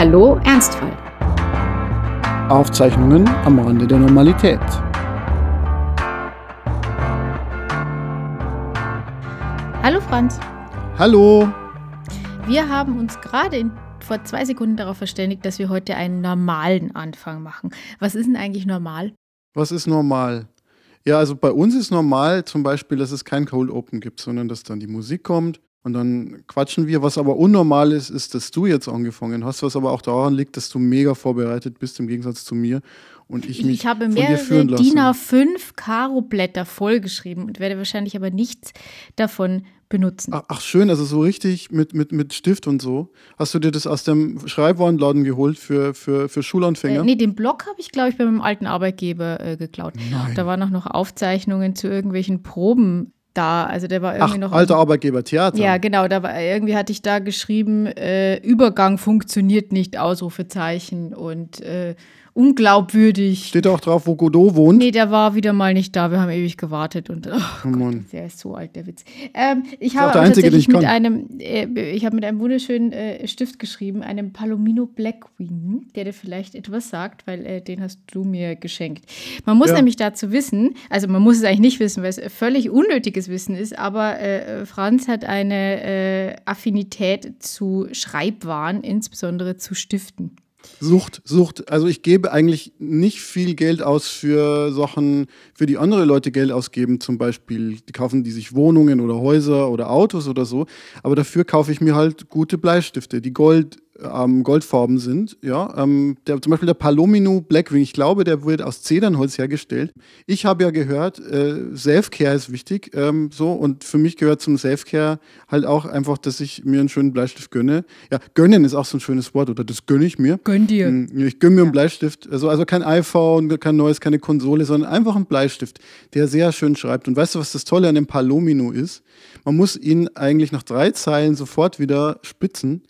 Hallo Ernstfall. Aufzeichnungen am Rande der Normalität. Hallo Franz. Hallo. Wir haben uns gerade vor zwei Sekunden darauf verständigt, dass wir heute einen normalen Anfang machen. Was ist denn eigentlich normal? Was ist normal? Ja, also bei uns ist normal zum Beispiel, dass es kein Cold Open gibt, sondern dass dann die Musik kommt und dann quatschen wir. Was aber unnormal ist, ist, dass du jetzt angefangen hast, was aber auch daran liegt, dass du mega vorbereitet bist im Gegensatz zu mir und ich mich Ich habe mehrere. DIN A5 Karo-Blätter vollgeschrieben und werde wahrscheinlich aber nichts davon benutzen. Ach, ach schön, also so richtig mit, mit, mit Stift und so. Hast du dir das aus dem Schreibwarenladen geholt für, für, für Schulanfänger? Äh, nee, den Blog habe ich, glaube ich, bei meinem alten Arbeitgeber äh, geklaut. Nein. Da waren auch noch Aufzeichnungen zu irgendwelchen Proben da. Also der war Ach, irgendwie noch. alter Arbeitgeber, Theater. Ja, genau. Da war, irgendwie hatte ich da geschrieben, äh, Übergang funktioniert nicht, Ausrufezeichen und äh, unglaubwürdig. Steht auch drauf, wo Godot wohnt? Nee, der war wieder mal nicht da. Wir haben ewig gewartet und oh, Oh Mann. der ist so alt, der Witz. Ähm, ich habe der einzige, tatsächlich ich mit einem, äh, ich habe mit einem wunderschönen äh, Stift geschrieben, einem Palomino Blackwing, der dir vielleicht etwas sagt, weil äh, den hast du mir geschenkt. Man muss Ja. nämlich dazu wissen, also man muss es eigentlich nicht wissen, weil es völlig unnötiges Wissen ist, aber äh, Franz hat eine äh, Affinität zu Schreibwaren, insbesondere zu Stiften. Sucht, Sucht. Also ich gebe eigentlich nicht viel Geld aus für Sachen, für die andere Leute Geld ausgeben. Zum Beispiel, die kaufen die sich Wohnungen oder Häuser oder Autos oder so. Aber dafür kaufe ich mir halt gute Bleistifte, die Gold, ähm, Goldfarben sind. Ja, ähm, der, zum Beispiel der Palomino Blackwing. Ich glaube, der wird aus Zedernholz hergestellt. Ich habe ja gehört, äh, Selfcare ist wichtig. Ähm, so und für mich gehört zum Selfcare halt auch einfach, dass ich mir einen schönen Bleistift gönne. Ja, gönnen ist auch so ein schönes Wort oder das gönne ich mir. Gönn dir. Mm, Ich gönne mir einen Bleistift, also, also kein iPhone, kein neues, keine Konsole, sondern einfach ein Bleistift, der sehr schön schreibt. Und weißt du, was das Tolle an dem Palomino ist? Man muss ihn eigentlich nach drei Zeilen sofort wieder spitzen.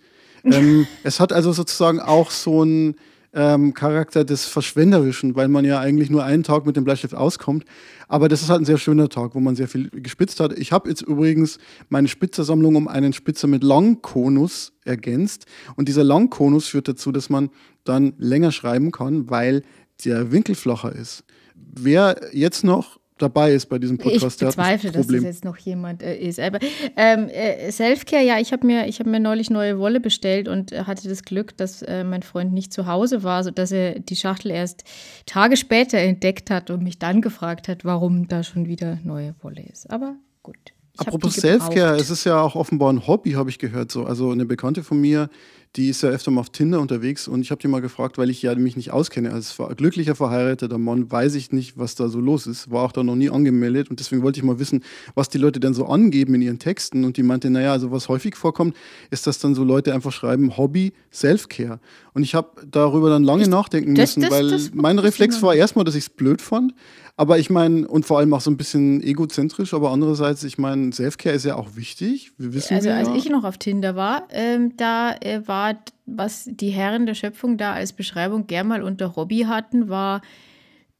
Ähm, es hat also sozusagen auch so einen ähm, Charakter des Verschwenderischen, weil man ja eigentlich nur einen Tag mit dem Bleistift auskommt. Aber das ist halt ein sehr schöner Tag, wo man sehr viel gespitzt hat. Ich habe jetzt übrigens meine Spitzersammlung um einen Spitzer mit Langkonus ergänzt. Und dieser Langkonus führt dazu, dass man dann länger schreiben kann, weil der Winkel flacher ist. Wer jetzt noch dabei ist bei diesem Ich Podcast, hat bezweifle, ein dass das jetzt noch jemand äh, ist. Aber ähm, äh, Selfcare, ja, ich habe mir, ich hab mir neulich neue Wolle bestellt und äh, hatte das Glück, dass äh, mein Freund nicht zu Hause war, sodass er die Schachtel erst Tage später entdeckt hat und mich dann gefragt hat, warum da schon wieder neue Wolle ist. Aber gut. Ich Apropos Selfcare, es ist ja auch offenbar ein Hobby, habe ich gehört. So. Also eine Bekannte von mir, die ist ja öfter mal auf Tinder unterwegs und ich habe die mal gefragt, weil ich ja mich nicht auskenne. Als glücklicher verheirateter Mann weiß ich nicht, was da so los ist. War auch da noch nie angemeldet und deswegen wollte ich mal wissen, was die Leute denn so angeben in ihren Texten. Und die meinte, naja, also was häufig vorkommt, ist, dass dann so Leute einfach schreiben, Hobby, Selfcare. Und ich habe darüber dann lange nachdenken das- müssen, das- weil das- mein Reflex war erstmal, dass ich es blöd fand. Aber ich meine, und vor allem auch so ein bisschen egozentrisch, aber andererseits, ich meine, Selfcare ist ja auch wichtig. Wir wissen Also wir als ja. ich noch auf Tinder war, ähm, da äh, war, was die Herren der Schöpfung da als Beschreibung gern mal unter Hobby hatten, war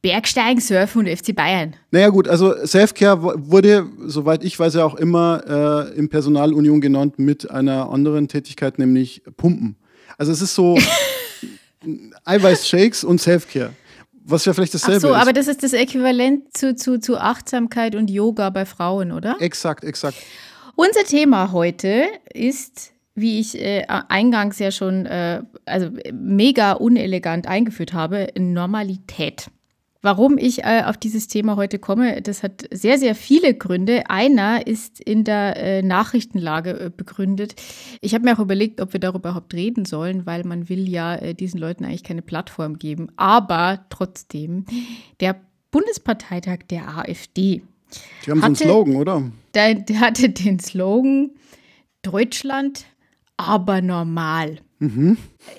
Bergsteigen, Surfen und FC Bayern. Naja gut, also Selfcare wurde, soweit ich weiß, ja auch immer äh, im Personalunion genannt mit einer anderen Tätigkeit, nämlich Pumpen. Also es ist so Eiweißshakes und Selfcare. Was ja vielleicht Ach dasselbe so, ist. aber das ist das Äquivalent zu, zu, zu Achtsamkeit und Yoga bei Frauen, oder? exakt, exakt. Unser Thema heute ist, wie ich äh, eingangs ja schon äh, also mega unelegant eingeführt habe, Normalität. Warum ich äh, auf dieses Thema heute komme, das hat sehr, sehr viele Gründe. Einer ist in der äh, Nachrichtenlage äh, begründet. Ich habe mir auch überlegt, ob wir darüber überhaupt reden sollen, weil man will ja äh, diesen Leuten eigentlich keine Plattform geben. Aber trotzdem, der Bundesparteitag der AfD, Die haben so einen Hatte- Slogan, oder? der, der hatte den Slogan Deutschland, aber normal.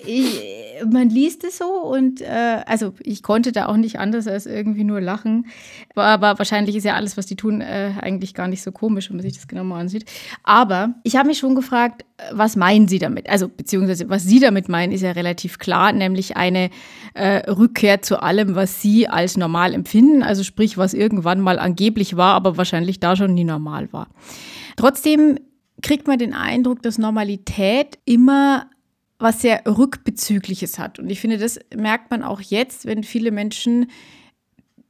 Ich, man liest es so und äh, also ich konnte da auch nicht anders als irgendwie nur lachen. Aber, aber wahrscheinlich ist ja alles, was die tun, äh, eigentlich gar nicht so komisch, wenn man sich das genau mal ansieht. Aber ich habe mich schon gefragt, was meinen Sie damit? Also beziehungsweise was Sie damit meinen, ist ja relativ klar, nämlich eine äh, Rückkehr zu allem, was Sie als normal empfinden. Also sprich, was irgendwann mal angeblich war, aber wahrscheinlich da schon nie normal war. Trotzdem kriegt man den Eindruck, dass Normalität immer was sehr Rückbezügliches hat. Und ich finde, das merkt man auch jetzt, wenn viele Menschen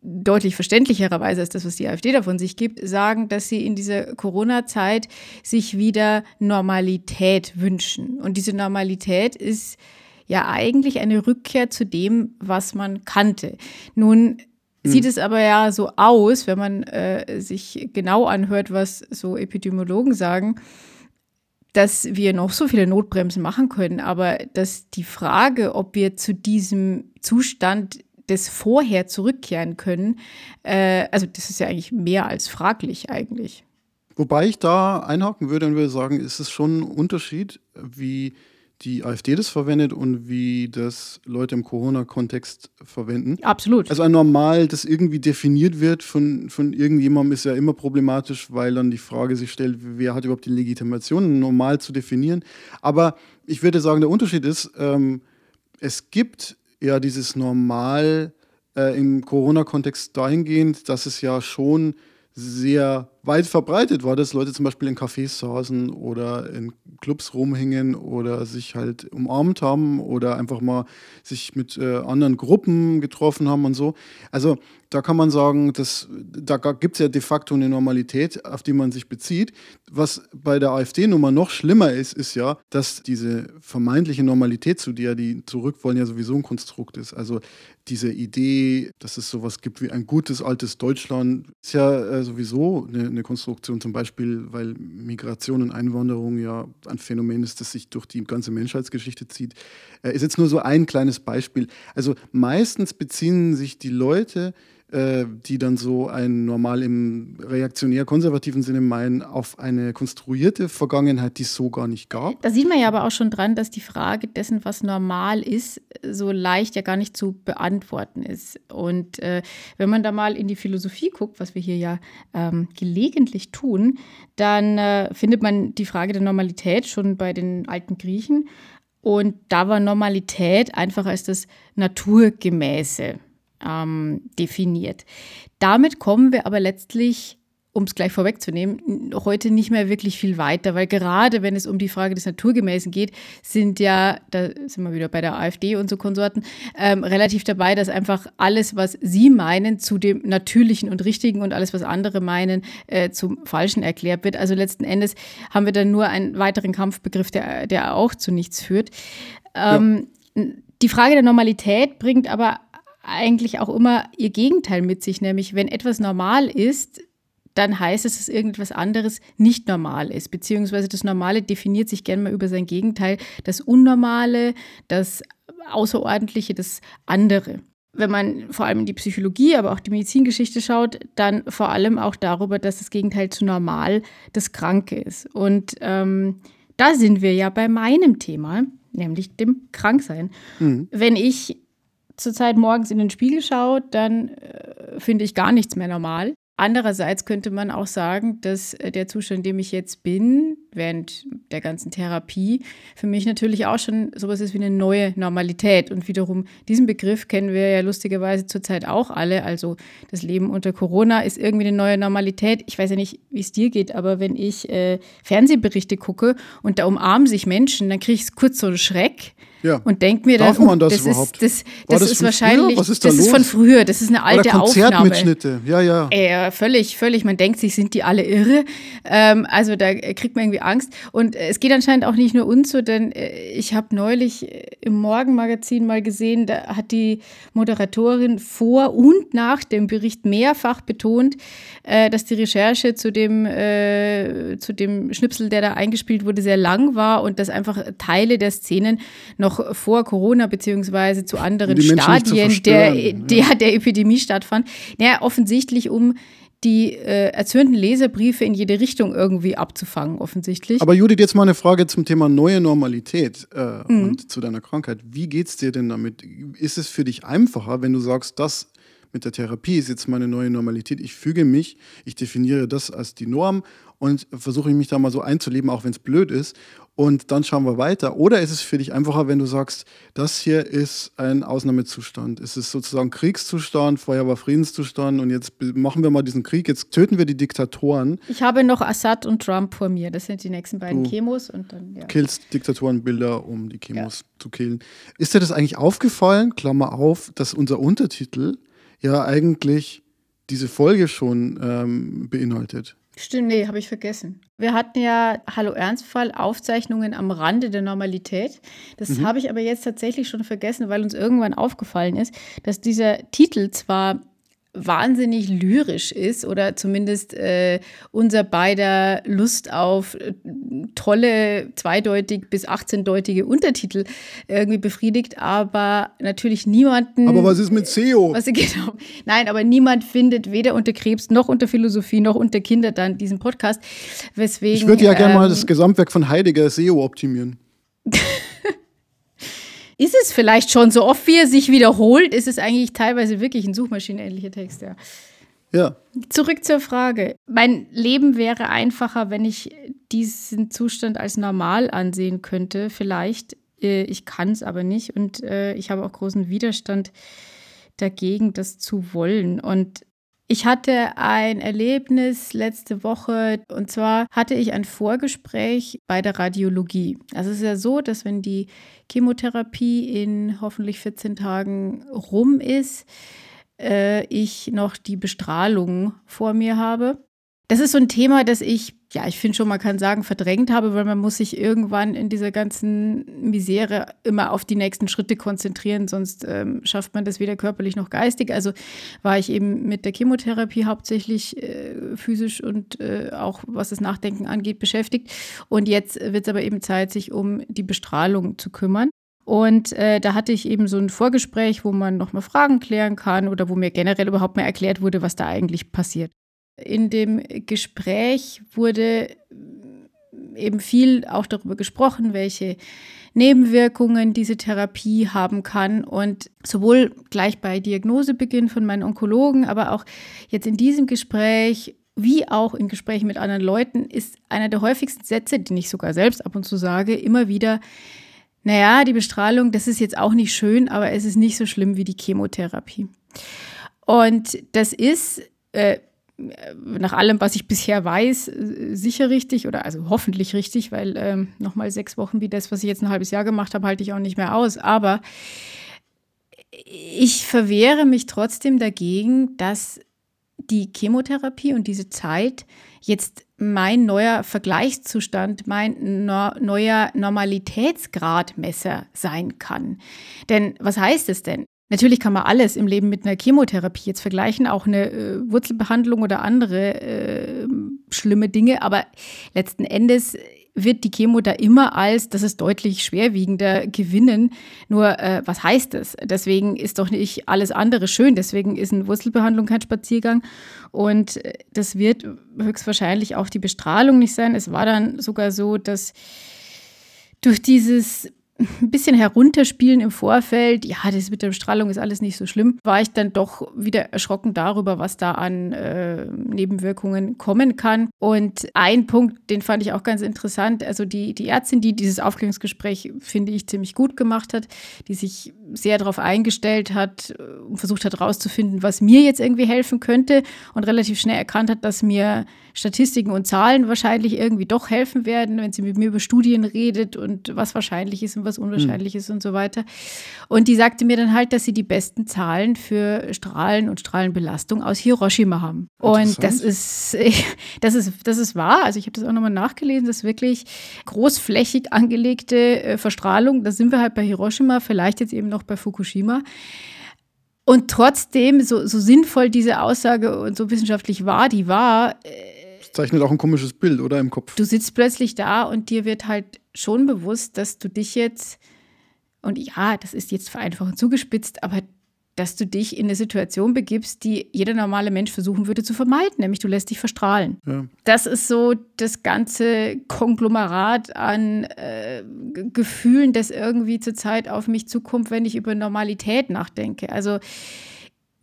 deutlich verständlicherweise als das, was die AfD davon sich gibt, sagen, dass sie in dieser Corona-Zeit sich wieder Normalität wünschen. Und diese Normalität ist ja eigentlich eine Rückkehr zu dem, was man kannte. Nun sieht hm. es aber ja so aus, wenn man äh, sich genau anhört, was so Epidemiologen sagen, dass wir noch so viele Notbremsen machen können, aber dass die Frage, ob wir zu diesem Zustand des Vorher zurückkehren können, äh, also das ist ja eigentlich mehr als fraglich eigentlich. Wobei ich da einhaken würde und würde sagen, ist es schon ein Unterschied, wie die AfD das verwendet und wie das Leute im Corona-Kontext verwenden. Absolut. Also ein Normal, das irgendwie definiert wird von, von irgendjemandem, ist ja immer problematisch, weil dann die Frage sich stellt, wer hat überhaupt die Legitimation, ein Normal zu definieren. Aber ich würde sagen, der Unterschied ist, ähm, es gibt ja dieses Normal äh, im Corona-Kontext dahingehend, dass es ja schon sehr weit verbreitet war, dass Leute zum Beispiel in Cafés saßen oder in Clubs rumhängen oder sich halt umarmt haben oder einfach mal sich mit äh, anderen Gruppen getroffen haben und so. Also da kann man sagen, dass, da gibt es ja de facto eine Normalität, auf die man sich bezieht. Was bei der AfD-Nummer noch schlimmer ist, ist ja, dass diese vermeintliche Normalität, zu der die zurück wollen, ja sowieso ein Konstrukt ist. Also diese Idee, dass es sowas gibt wie ein gutes altes Deutschland, ist ja äh, sowieso eine, eine, Konstruktion, zum Beispiel, weil Migration und Einwanderung ja ein Phänomen ist, das sich durch die ganze Menschheitsgeschichte zieht. Äh, ist jetzt nur so ein kleines Beispiel. Also meistens beziehen sich die Leute, äh, die dann so ein normal im reaktionär-konservativen Sinne meinen, auf eine konstruierte Vergangenheit, die es so gar nicht gab. Da sieht man ja aber auch schon dran, dass die Frage dessen, was normal ist, so leicht ja gar nicht zu beantworten ist. Und äh, wenn man da mal in die Philosophie guckt, was wir hier ja ähm, gelegentlich tun, dann äh, findet man die Frage der Normalität schon bei den alten Griechen. Und da war Normalität einfach als das Naturgemäße ähm, definiert. Damit kommen wir aber letztlich um es gleich vorwegzunehmen, heute nicht mehr wirklich viel weiter, weil gerade wenn es um die Frage des Naturgemäßen geht, sind ja, da sind wir wieder bei der AfD und so Konsorten, ähm, relativ dabei, dass einfach alles, was sie meinen, zu dem Natürlichen und Richtigen und alles, was andere meinen, äh, zum Falschen erklärt wird. Also letzten Endes haben wir dann nur einen weiteren Kampfbegriff, der, der auch zu nichts führt. Ähm, ja. Die Frage der Normalität bringt aber eigentlich auch immer ihr Gegenteil mit sich, nämlich wenn etwas normal ist, dann heißt es, dass irgendetwas anderes nicht normal ist, beziehungsweise das Normale definiert sich gerne mal über sein Gegenteil, das Unnormale, das Außerordentliche, das andere. Wenn man vor allem in die Psychologie, aber auch die Medizingeschichte schaut, dann vor allem auch darüber, dass das Gegenteil zu normal das Kranke ist. Und ähm, da sind wir ja bei meinem Thema, nämlich dem Kranksein. Mhm. Wenn ich zurzeit morgens in den Spiegel schaue, dann äh, finde ich gar nichts mehr normal. Andererseits könnte man auch sagen, dass äh, der Zustand, in dem ich jetzt bin, während der ganzen Therapie, für mich natürlich auch schon sowas ist wie eine neue Normalität. Und wiederum, diesen Begriff kennen wir ja lustigerweise zurzeit auch alle. Also das Leben unter Corona ist irgendwie eine neue Normalität. Ich weiß ja nicht, wie es dir geht, aber wenn ich äh, Fernsehberichte gucke und da umarmen sich Menschen, dann kriege ich kurz so einen Schreck ja. Und denke mir dann, Darf man das, das überhaupt? Ist, das, das, das ist wahrscheinlich, Was ist da das los? ist von früher, das ist eine alte Oder Konzertmitschnitte. Ja, ja. Äh, völlig, völlig. Man denkt sich, sind die alle irre? Ähm, also da kriegt man irgendwie Angst. Und es geht anscheinend auch nicht nur uns so, denn äh, ich habe neulich im Morgenmagazin mal gesehen, da hat die Moderatorin vor und nach dem Bericht mehrfach betont, äh, dass die Recherche zu dem, äh, zu dem Schnipsel, der da eingespielt wurde, sehr lang war und dass einfach Teile der Szenen noch noch vor Corona beziehungsweise zu anderen Stadien der, der, der Epidemie stattfand. Naja, offensichtlich um die äh, erzürnten Leserbriefe in jede Richtung irgendwie abzufangen, offensichtlich. Aber Judith, jetzt mal eine Frage zum Thema neue Normalität äh, mhm. und zu deiner Krankheit. Wie geht es dir denn damit? Ist es für dich einfacher, wenn du sagst, das mit der Therapie ist jetzt meine neue Normalität, ich füge mich, ich definiere das als die Norm und versuche mich da mal so einzuleben, auch wenn es blöd ist und dann schauen wir weiter. Oder ist es für dich einfacher, wenn du sagst, das hier ist ein Ausnahmezustand. Es ist sozusagen Kriegszustand, vorher war Friedenszustand und jetzt machen wir mal diesen Krieg, jetzt töten wir die Diktatoren. Ich habe noch Assad und Trump vor mir. Das sind die nächsten beiden du Chemos und dann, ja. Killst Diktatorenbilder, um die Chemos ja. zu killen. Ist dir das eigentlich aufgefallen, Klammer auf, dass unser Untertitel ja eigentlich diese Folge schon ähm, beinhaltet? Stimmt, nee, habe ich vergessen. Wir hatten ja Hallo Ernstfall Aufzeichnungen am Rande der Normalität. Das mhm. habe ich aber jetzt tatsächlich schon vergessen, weil uns irgendwann aufgefallen ist, dass dieser Titel zwar wahnsinnig lyrisch ist oder zumindest äh, unser beider Lust auf äh, tolle zweideutig bis 18-deutige Untertitel irgendwie befriedigt, aber natürlich niemanden. Aber was ist mit SEO? Was, genau, nein, aber niemand findet weder unter Krebs noch unter Philosophie noch unter Kinder dann diesen Podcast. Weswegen, ich würde ja ähm, gerne mal das Gesamtwerk von Heidegger SEO optimieren. Ist es vielleicht schon. So oft wie er sich wiederholt, ist es eigentlich teilweise wirklich ein suchmaschinenähnlicher Text, ja. Ja. Zurück zur Frage. Mein Leben wäre einfacher, wenn ich diesen Zustand als normal ansehen könnte. Vielleicht. Äh, ich kann es aber nicht. Und äh, ich habe auch großen Widerstand dagegen, das zu wollen. Und ich hatte ein Erlebnis letzte Woche und zwar hatte ich ein Vorgespräch bei der Radiologie. Also es ist ja so, dass wenn die Chemotherapie in hoffentlich 14 Tagen rum ist, äh, ich noch die Bestrahlung vor mir habe. Das ist so ein Thema, das ich ja, ich finde schon, man kann sagen, verdrängt habe, weil man muss sich irgendwann in dieser ganzen Misere immer auf die nächsten Schritte konzentrieren, sonst ähm, schafft man das weder körperlich noch geistig. Also war ich eben mit der Chemotherapie hauptsächlich äh, physisch und äh, auch was das Nachdenken angeht beschäftigt. Und jetzt wird es aber eben Zeit, sich um die Bestrahlung zu kümmern. Und äh, da hatte ich eben so ein Vorgespräch, wo man nochmal Fragen klären kann oder wo mir generell überhaupt mehr erklärt wurde, was da eigentlich passiert. In dem Gespräch wurde eben viel auch darüber gesprochen, welche Nebenwirkungen diese Therapie haben kann. Und sowohl gleich bei Diagnosebeginn von meinen Onkologen, aber auch jetzt in diesem Gespräch, wie auch in Gesprächen mit anderen Leuten, ist einer der häufigsten Sätze, den ich sogar selbst ab und zu sage, immer wieder, naja, die Bestrahlung, das ist jetzt auch nicht schön, aber es ist nicht so schlimm wie die Chemotherapie. Und das ist äh, nach allem, was ich bisher weiß, äh, sicher richtig oder also hoffentlich richtig, weil ähm, nochmal sechs Wochen wie das, was ich jetzt ein halbes Jahr gemacht habe, halte ich auch nicht mehr aus. Aber ich verwehre mich trotzdem dagegen, dass die Chemotherapie und diese Zeit jetzt mein neuer Vergleichszustand, mein no neuer Normalitätsgradmesser sein kann. Denn was heißt es denn? Natürlich kann man alles im Leben mit einer Chemotherapie jetzt vergleichen, auch eine äh, Wurzelbehandlung oder andere äh, schlimme Dinge, aber letzten Endes wird die Chemo da immer als, das ist deutlich schwerwiegender, gewinnen. Nur, äh, was heißt das? Deswegen ist doch nicht alles andere schön. Deswegen ist eine Wurzelbehandlung kein Spaziergang. Und äh, das wird höchstwahrscheinlich auch die Bestrahlung nicht sein. Es war dann sogar so, dass durch dieses ein bisschen herunterspielen im Vorfeld, ja, das mit der Bestrahlung ist alles nicht so schlimm, war ich dann doch wieder erschrocken darüber, was da an äh, Nebenwirkungen kommen kann. Und ein Punkt, den fand ich auch ganz interessant, also die, die Ärztin, die dieses Aufklärungsgespräch, finde ich, ziemlich gut gemacht hat, die sich sehr darauf eingestellt hat und versucht hat herauszufinden, was mir jetzt irgendwie helfen könnte und relativ schnell erkannt hat, dass mir Statistiken und Zahlen wahrscheinlich irgendwie doch helfen werden, wenn sie mit mir über Studien redet und was wahrscheinlich ist und was unwahrscheinlich mhm. ist und so weiter. Und die sagte mir dann halt, dass sie die besten Zahlen für Strahlen und Strahlenbelastung aus Hiroshima haben. Und das ist, das ist, das ist wahr. Also ich habe das auch nochmal nachgelesen, das ist wirklich großflächig angelegte äh, Verstrahlung. Da sind wir halt bei Hiroshima, vielleicht jetzt eben noch bei Fukushima. Und trotzdem, so, so sinnvoll diese Aussage und so wissenschaftlich war, die war, äh, zeichnet auch ein komisches Bild, oder im Kopf. Du sitzt plötzlich da und dir wird halt schon bewusst, dass du dich jetzt, und ja, das ist jetzt vereinfachend zugespitzt, aber dass du dich in eine Situation begibst, die jeder normale Mensch versuchen würde zu vermeiden, nämlich du lässt dich verstrahlen. Ja. Das ist so das ganze Konglomerat an äh, Gefühlen, das irgendwie zurzeit auf mich zukommt, wenn ich über Normalität nachdenke. Also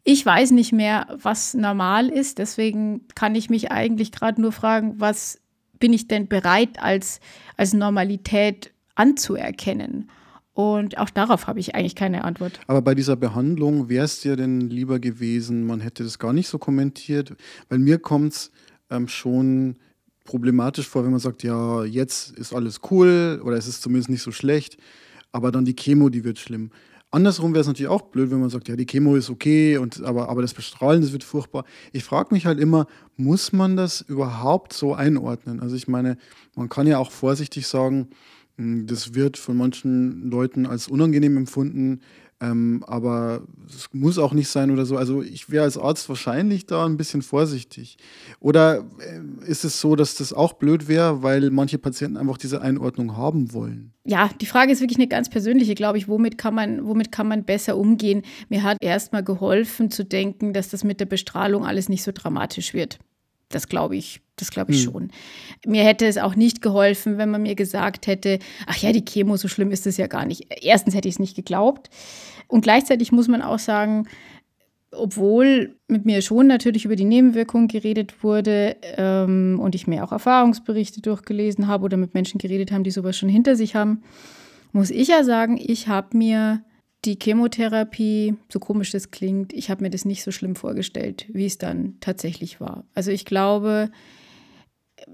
ich weiß nicht mehr, was normal ist. Deswegen kann ich mich eigentlich gerade nur fragen, was bin ich denn bereit als, als Normalität anzuerkennen? Und auch darauf habe ich eigentlich keine Antwort. Aber bei dieser Behandlung wäre es dir denn lieber gewesen, man hätte das gar nicht so kommentiert? Weil mir kommt es ähm, schon problematisch vor, wenn man sagt, ja, jetzt ist alles cool oder es ist zumindest nicht so schlecht, aber dann die Chemo, die wird schlimm. Andersrum wäre es natürlich auch blöd, wenn man sagt, ja, die Chemo ist okay, und, aber, aber das Bestrahlen, das wird furchtbar. Ich frage mich halt immer, muss man das überhaupt so einordnen? Also ich meine, man kann ja auch vorsichtig sagen, das wird von manchen Leuten als unangenehm empfunden. Ähm, aber es muss auch nicht sein oder so. Also ich wäre als Arzt wahrscheinlich da ein bisschen vorsichtig. Oder äh, ist es so, dass das auch blöd wäre, weil manche Patienten einfach diese Einordnung haben wollen? Ja, die Frage ist wirklich eine ganz persönliche, glaube ich. Womit kann man, womit kann man besser umgehen? Mir hat erstmal geholfen zu denken, dass das mit der Bestrahlung alles nicht so dramatisch wird. Das glaube ich, das glaube ich hm. schon. Mir hätte es auch nicht geholfen, wenn man mir gesagt hätte, ach ja, die Chemo, so schlimm ist es ja gar nicht. Erstens hätte ich es nicht geglaubt. Und gleichzeitig muss man auch sagen, obwohl mit mir schon natürlich über die Nebenwirkungen geredet wurde ähm, und ich mir auch Erfahrungsberichte durchgelesen habe oder mit Menschen geredet haben, die sowas schon hinter sich haben, muss ich ja sagen, ich habe mir die Chemotherapie, so komisch das klingt, ich habe mir das nicht so schlimm vorgestellt, wie es dann tatsächlich war. Also ich glaube,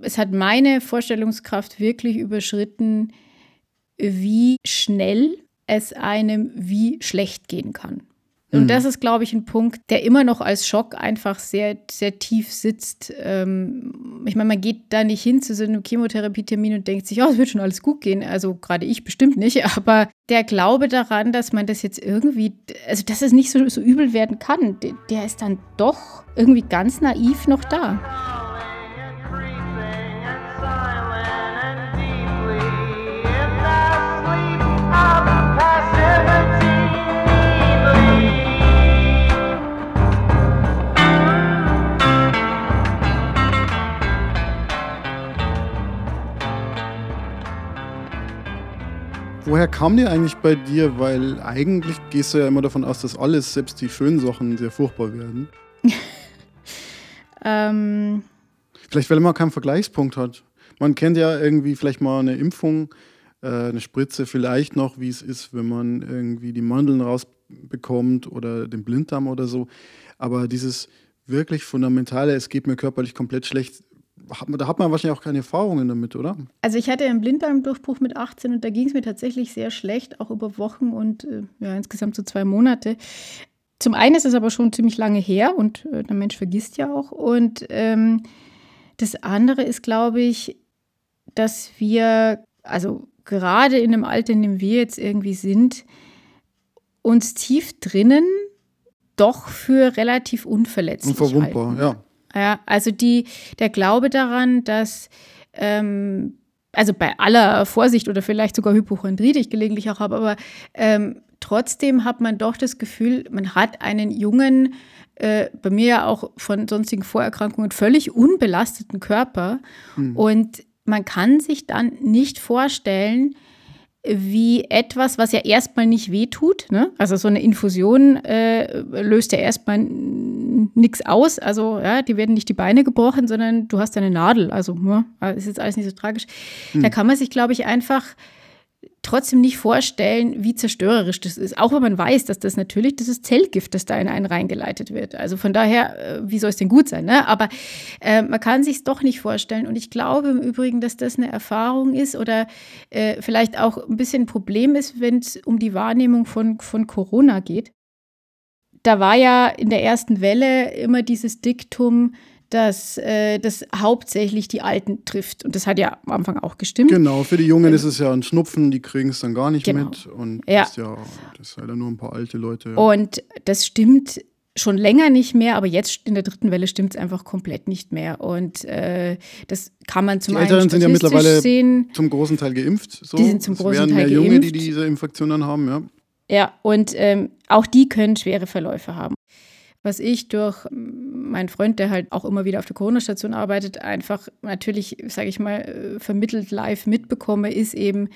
es hat meine Vorstellungskraft wirklich überschritten, wie schnell es einem wie schlecht gehen kann. Und mhm. das ist, glaube ich, ein Punkt, der immer noch als Schock einfach sehr, sehr tief sitzt. Ähm, ich meine, man geht da nicht hin zu so einem Chemotherapietermin und denkt sich, oh, es wird schon alles gut gehen. Also gerade ich bestimmt nicht, aber der Glaube daran, dass man das jetzt irgendwie, also dass es nicht so, so übel werden kann, der ist dann doch irgendwie ganz naiv noch da. Woher kam der eigentlich bei dir? Weil eigentlich gehst du ja immer davon aus, dass alles, selbst die schönen Sachen, sehr furchtbar werden. ähm. Vielleicht, weil man keinen Vergleichspunkt hat. Man kennt ja irgendwie vielleicht mal eine Impfung, äh, eine Spritze, vielleicht noch, wie es ist, wenn man irgendwie die Mandeln rausbekommt oder den Blinddarm oder so. Aber dieses wirklich fundamentale, es geht mir körperlich komplett schlecht, da hat man wahrscheinlich auch keine Erfahrungen damit, oder? Also ich hatte einen Blinddarmdurchbruch mit 18 und da ging es mir tatsächlich sehr schlecht, auch über Wochen und äh, ja, insgesamt so zwei Monate. Zum einen ist es aber schon ziemlich lange her und äh, der Mensch vergisst ja auch. Und ähm, das andere ist, glaube ich, dass wir, also gerade in dem Alter, in dem wir jetzt irgendwie sind, uns tief drinnen doch für relativ unverletzlich Unverwundbar, halten. ja. Ja, also die, der Glaube daran, dass ähm, also bei aller Vorsicht oder vielleicht sogar Hypochondrie, die ich gelegentlich auch habe, aber ähm, trotzdem hat man doch das Gefühl, man hat einen jungen, äh, bei mir ja auch von sonstigen Vorerkrankungen völlig unbelasteten Körper hm. und man kann sich dann nicht vorstellen, wie etwas, was ja erstmal nicht wehtut, ne? also so eine Infusion äh, löst ja erstmal nichts aus, also ja, die werden nicht die Beine gebrochen, sondern du hast eine Nadel, also ja, ist jetzt alles nicht so tragisch. Hm. Da kann man sich, glaube ich, einfach trotzdem nicht vorstellen, wie zerstörerisch das ist. Auch wenn man weiß, dass das natürlich, das ist Zellgift, das da in einen reingeleitet wird. Also von daher, äh, wie soll es denn gut sein? Ne? Aber äh, man kann sich es doch nicht vorstellen. Und ich glaube im Übrigen, dass das eine Erfahrung ist oder äh, vielleicht auch ein bisschen ein Problem ist, wenn es um die Wahrnehmung von, von Corona geht. Da war ja in der ersten Welle immer dieses Diktum, dass äh, das hauptsächlich die Alten trifft. Und das hat ja am Anfang auch gestimmt. Genau, für die Jungen ähm, ist es ja ein Schnupfen, die kriegen es dann gar nicht genau. mit. Und ja. Das, ist ja, das ist ja nur ein paar alte Leute. Und das stimmt schon länger nicht mehr, aber jetzt in der dritten Welle stimmt es einfach komplett nicht mehr. Und äh, das kann man zum die Älteren sind ja mittlerweile sehen. zum großen Teil geimpft. So. Die sind zum großen Teil mehr geimpft. Junge, die diese Infektionen haben, ja. Ja, und ähm, auch die können schwere Verläufe haben was ich durch meinen Freund, der halt auch immer wieder auf der Corona-Station arbeitet, einfach natürlich, sage ich mal, äh, vermittelt live mitbekomme, ist eben,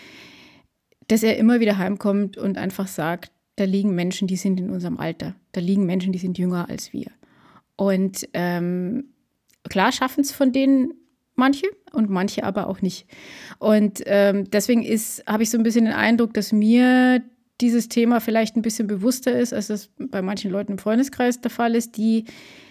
dass er immer wieder heimkommt und einfach sagt, da liegen Menschen, die sind in unserem Alter. Da liegen Menschen, die sind jünger als wir. Und ähm, klar schaffen es von denen manche und manche aber auch nicht. Und ähm, deswegen habe ich so ein bisschen den Eindruck, dass mir dieses Thema vielleicht ein bisschen bewusster ist, als das bei manchen Leuten im Freundeskreis der Fall ist, die,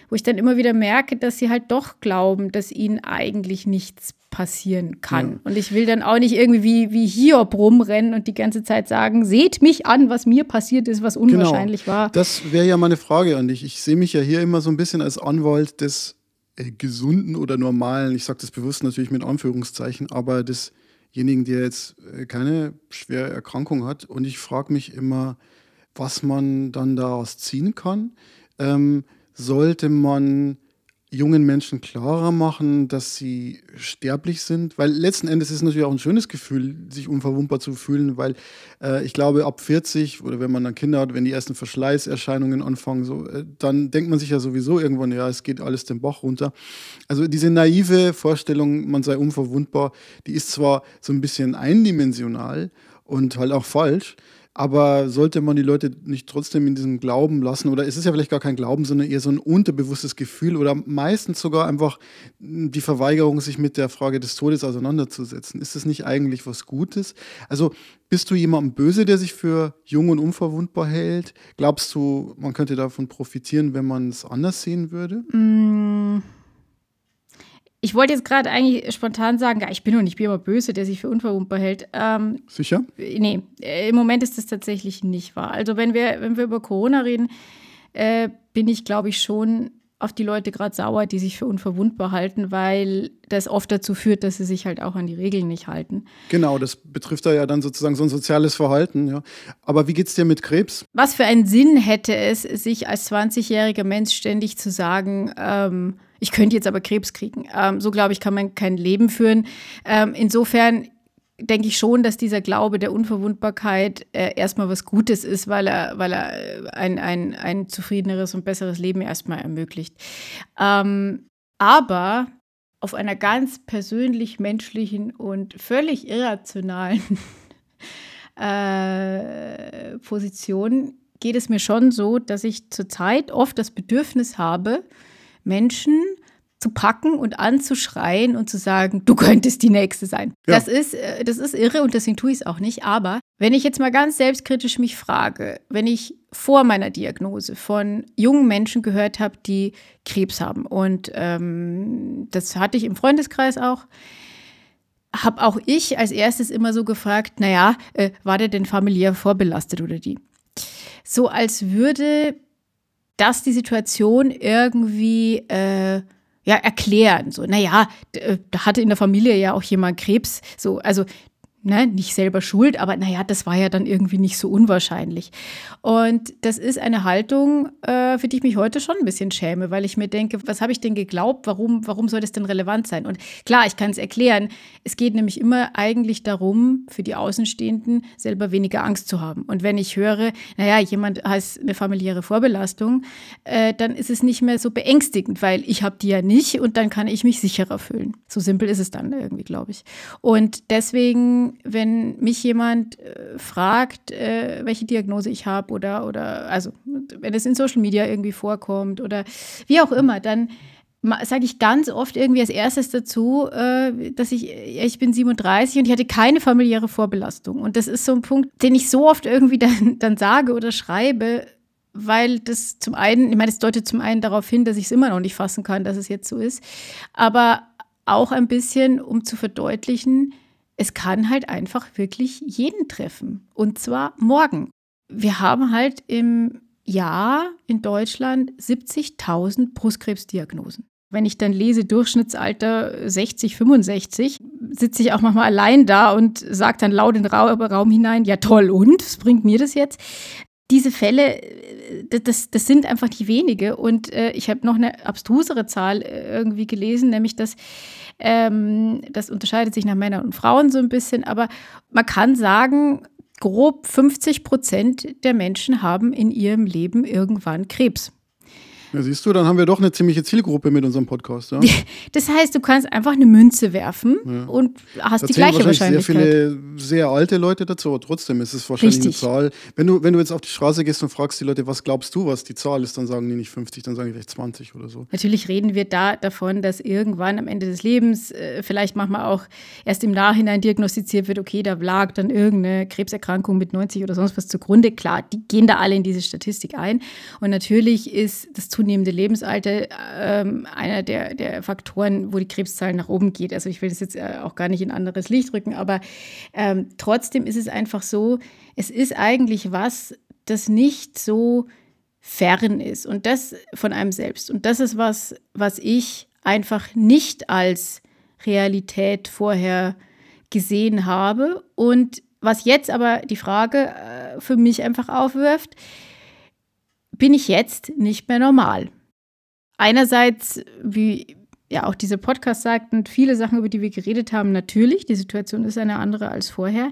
wo ich dann immer wieder merke, dass sie halt doch glauben, dass ihnen eigentlich nichts passieren kann. Ja. Und ich will dann auch nicht irgendwie wie, wie Hiob rumrennen und die ganze Zeit sagen, seht mich an, was mir passiert ist, was genau. unwahrscheinlich genau. war. Das wäre ja meine Frage an dich. Ich sehe mich ja hier immer so ein bisschen als Anwalt des äh, gesunden oder normalen, ich sage das bewusst natürlich mit Anführungszeichen, aber desjenigen, der jetzt äh, keine schwere Erkrankung hat. Und ich frage mich immer, was man dann daraus ziehen kann. Ähm, sollte man jungen Menschen klarer machen, dass sie sterblich sind, weil letzten Endes ist es natürlich auch ein schönes Gefühl, sich unverwundbar zu fühlen, weil äh, ich glaube, ab 40 oder wenn man dann Kinder hat, wenn die ersten Verschleißerscheinungen anfangen, so, äh, dann denkt man sich ja sowieso irgendwann, ja, es geht alles den Bach runter. Also diese naive Vorstellung, man sei unverwundbar, die ist zwar so ein bisschen eindimensional und halt auch falsch, aber sollte man die Leute nicht trotzdem in diesem Glauben lassen? Oder ist es ja vielleicht gar kein Glauben, sondern eher so ein unterbewusstes Gefühl oder meistens sogar einfach die Verweigerung, sich mit der Frage des Todes auseinanderzusetzen? Ist es nicht eigentlich was Gutes? Also bist du jemandem böse, der sich für jung und unverwundbar hält? Glaubst du, man könnte davon profitieren, wenn man es anders sehen würde? Mmh. Ich wollte jetzt gerade eigentlich spontan sagen, ja, ich bin und ich bin immer böse, der sich für unverwundbar hält. Ähm, Sicher? Nee, im Moment ist das tatsächlich nicht wahr. Also wenn wir, wenn wir über Corona reden, äh, bin ich, glaube ich, schon auf die Leute gerade sauer, die sich für unverwundbar halten, weil das oft dazu führt, dass sie sich halt auch an die Regeln nicht halten. Genau, das betrifft ja dann sozusagen so ein soziales Verhalten. Ja. Aber wie geht es dir mit Krebs? Was für einen Sinn hätte es, sich als 20-jähriger Mensch ständig zu sagen, ähm, ich könnte jetzt aber Krebs kriegen. Ähm, so glaube ich, kann man kein Leben führen. Ähm, insofern denke ich schon, dass dieser Glaube der Unverwundbarkeit äh, erstmal was Gutes ist, weil er, weil er äh, ein, ein, ein zufriedeneres und besseres Leben erstmal ermöglicht. Ähm, aber auf einer ganz persönlich menschlichen und völlig irrationalen äh, Position geht es mir schon so, dass ich zurzeit oft das Bedürfnis habe, Menschen zu packen und anzuschreien und zu sagen, du könntest die Nächste sein. Ja. Das, ist, äh, das ist irre und deswegen tue ich es auch nicht. Aber wenn ich jetzt mal ganz selbstkritisch mich frage, wenn ich vor meiner Diagnose von jungen Menschen gehört habe, die Krebs haben und ähm, das hatte ich im Freundeskreis auch, habe auch ich als erstes immer so gefragt, naja, äh, war der denn familiär vorbelastet oder die? So als würde das die Situation irgendwie äh, ja, erklären. So, naja, äh, da hatte in der Familie ja auch jemand Krebs. So, also ne, nicht selber schuld, aber naja, das war ja dann irgendwie nicht so unwahrscheinlich. Und das ist eine Haltung, äh, für die ich mich heute schon ein bisschen schäme, weil ich mir denke, was habe ich denn geglaubt? Warum, warum soll das denn relevant sein? Und klar, ich kann es erklären. Es geht nämlich immer eigentlich darum, für die Außenstehenden selber weniger Angst zu haben. Und wenn ich höre, naja, jemand hat eine familiäre Vorbelastung, äh, dann ist es nicht mehr so beängstigend, weil ich habe die ja nicht und dann kann ich mich sicherer fühlen. So simpel ist es dann irgendwie, glaube ich. Und deswegen wenn mich jemand äh, fragt, äh, welche Diagnose ich habe oder, oder, also wenn es in Social Media irgendwie vorkommt oder wie auch immer, dann sage ich ganz oft irgendwie als erstes dazu, äh, dass ich, ich bin 37 und ich hatte keine familiäre Vorbelastung. Und das ist so ein Punkt, den ich so oft irgendwie dann, dann sage oder schreibe, weil das zum einen, ich meine, es deutet zum einen darauf hin, dass ich es immer noch nicht fassen kann, dass es jetzt so ist, aber auch ein bisschen, um zu verdeutlichen, es kann halt einfach wirklich jeden treffen. Und zwar morgen. Wir haben halt im Jahr in Deutschland 70.000 Brustkrebsdiagnosen. Wenn ich dann lese Durchschnittsalter 60, 65, sitze ich auch manchmal allein da und sage dann laut in den Raum hinein, ja toll, und? Was bringt mir das jetzt? Diese Fälle, äh, das, das sind einfach die wenige. Und äh, ich habe noch eine abstrusere Zahl äh, irgendwie gelesen, nämlich dass ähm, das unterscheidet sich nach Männern und Frauen so ein bisschen, aber man kann sagen, grob 50 Prozent der Menschen haben in ihrem Leben irgendwann Krebs. Ja, siehst du, dann haben wir doch eine ziemliche Zielgruppe mit unserem Podcast. Ja? Das heißt, du kannst einfach eine Münze werfen ja. und hast da die gleiche wahrscheinlich Wahrscheinlichkeit. sehr viele sehr alte Leute dazu, aber trotzdem ist es wahrscheinlich Richtig. eine Zahl. Wenn du, wenn du jetzt auf die Straße gehst und fragst die Leute, was glaubst du, was die Zahl ist, dann sagen die nicht 50, dann sagen die vielleicht 20 oder so. Natürlich reden wir da davon, dass irgendwann am Ende des Lebens äh, vielleicht manchmal auch erst im Nachhinein diagnostiziert wird, okay, da lag dann irgendeine Krebserkrankung mit 90 oder sonst was zugrunde. Klar, die gehen da alle in diese Statistik ein. Und natürlich ist das zunehmende Lebensalter ähm, einer der, der Faktoren, wo die Krebszahl nach oben geht. Also ich will das jetzt äh, auch gar nicht in anderes Licht rücken, aber ähm, trotzdem ist es einfach so, es ist eigentlich was, das nicht so fern ist und das von einem selbst. Und das ist was, was ich einfach nicht als Realität vorher gesehen habe und was jetzt aber die Frage äh, für mich einfach aufwirft, bin ich jetzt nicht mehr normal? Einerseits, wie ja auch dieser Podcast sagt und viele Sachen, über die wir geredet haben, natürlich, die Situation ist eine andere als vorher.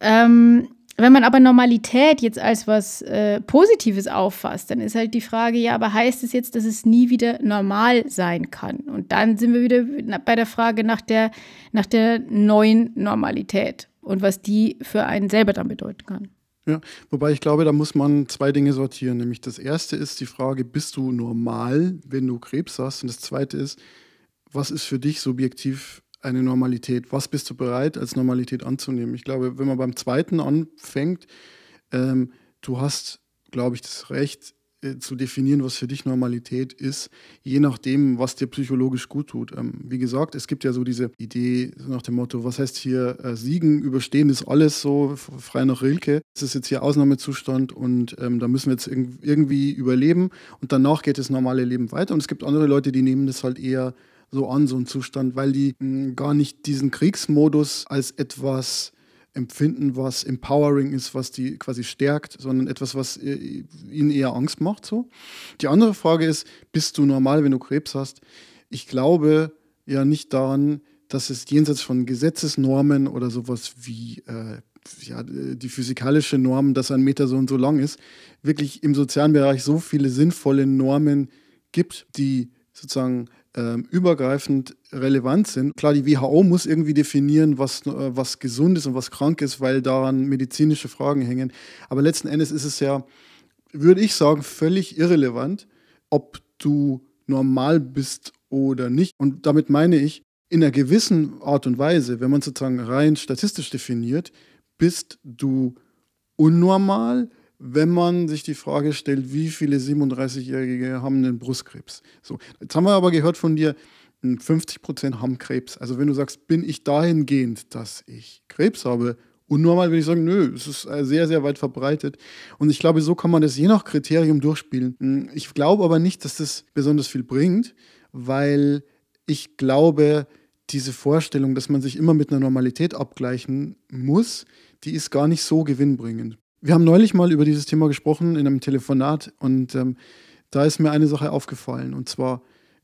Ähm, wenn man aber Normalität jetzt als was äh, Positives auffasst, dann ist halt die Frage, ja, aber heißt es jetzt, dass es nie wieder normal sein kann? Und dann sind wir wieder bei der Frage nach der, nach der neuen Normalität und was die für einen selber dann bedeuten kann. Ja, wobei ich glaube, da muss man zwei Dinge sortieren. Nämlich das erste ist die Frage, bist du normal, wenn du Krebs hast? Und das zweite ist, was ist für dich subjektiv eine Normalität? Was bist du bereit als Normalität anzunehmen? Ich glaube, wenn man beim zweiten anfängt, ähm, du hast, glaube ich, das Recht äh, zu definieren, was für dich Normalität ist, je nachdem, was dir psychologisch gut tut. Ähm, wie gesagt, es gibt ja so diese Idee nach dem Motto, was heißt hier äh, Siegen, Überstehen ist alles so, frei nach Rilke. Es ist jetzt hier Ausnahmezustand und ähm, da müssen wir jetzt irg irgendwie überleben und danach geht das normale Leben weiter. Und es gibt andere Leute, die nehmen das halt eher so an, so ein Zustand, weil die mh, gar nicht diesen Kriegsmodus als etwas empfinden, was empowering ist, was die quasi stärkt, sondern etwas, was äh, ihnen eher Angst macht. So. Die andere Frage ist, bist du normal, wenn du Krebs hast? Ich glaube ja nicht daran, dass es jenseits von Gesetzesnormen oder sowas wie äh, ja, die physikalische Norm, dass ein Meter so und so lang ist, wirklich im sozialen Bereich so viele sinnvolle Normen gibt, die sozusagen ähm, übergreifend relevant sind. Klar, die WHO muss irgendwie definieren, was, äh, was gesund ist und was krank ist, weil daran medizinische Fragen hängen. Aber letzten Endes ist es ja, würde ich sagen, völlig irrelevant, ob du normal bist oder nicht. Und damit meine ich, in einer gewissen Art und Weise, wenn man sozusagen rein statistisch definiert, bist du unnormal, wenn man sich die Frage stellt, wie viele 37-Jährige haben einen Brustkrebs. So, jetzt haben wir aber gehört von dir, 50 hm, Prozent haben Krebs. Also wenn du sagst, bin ich dahingehend, dass ich Krebs habe, unnormal würde ich sagen, nö, es ist äh, sehr, sehr weit verbreitet. Und ich glaube, so kann man das je nach Kriterium durchspielen. Hm, ich glaube aber nicht, dass das besonders viel bringt, weil ich glaube, diese Vorstellung, dass man sich immer mit einer Normalität abgleichen muss, die ist gar nicht so gewinnbringend. Wir haben neulich mal über dieses Thema gesprochen in einem Telefonat und ähm, da ist mir eine Sache aufgefallen und zwar,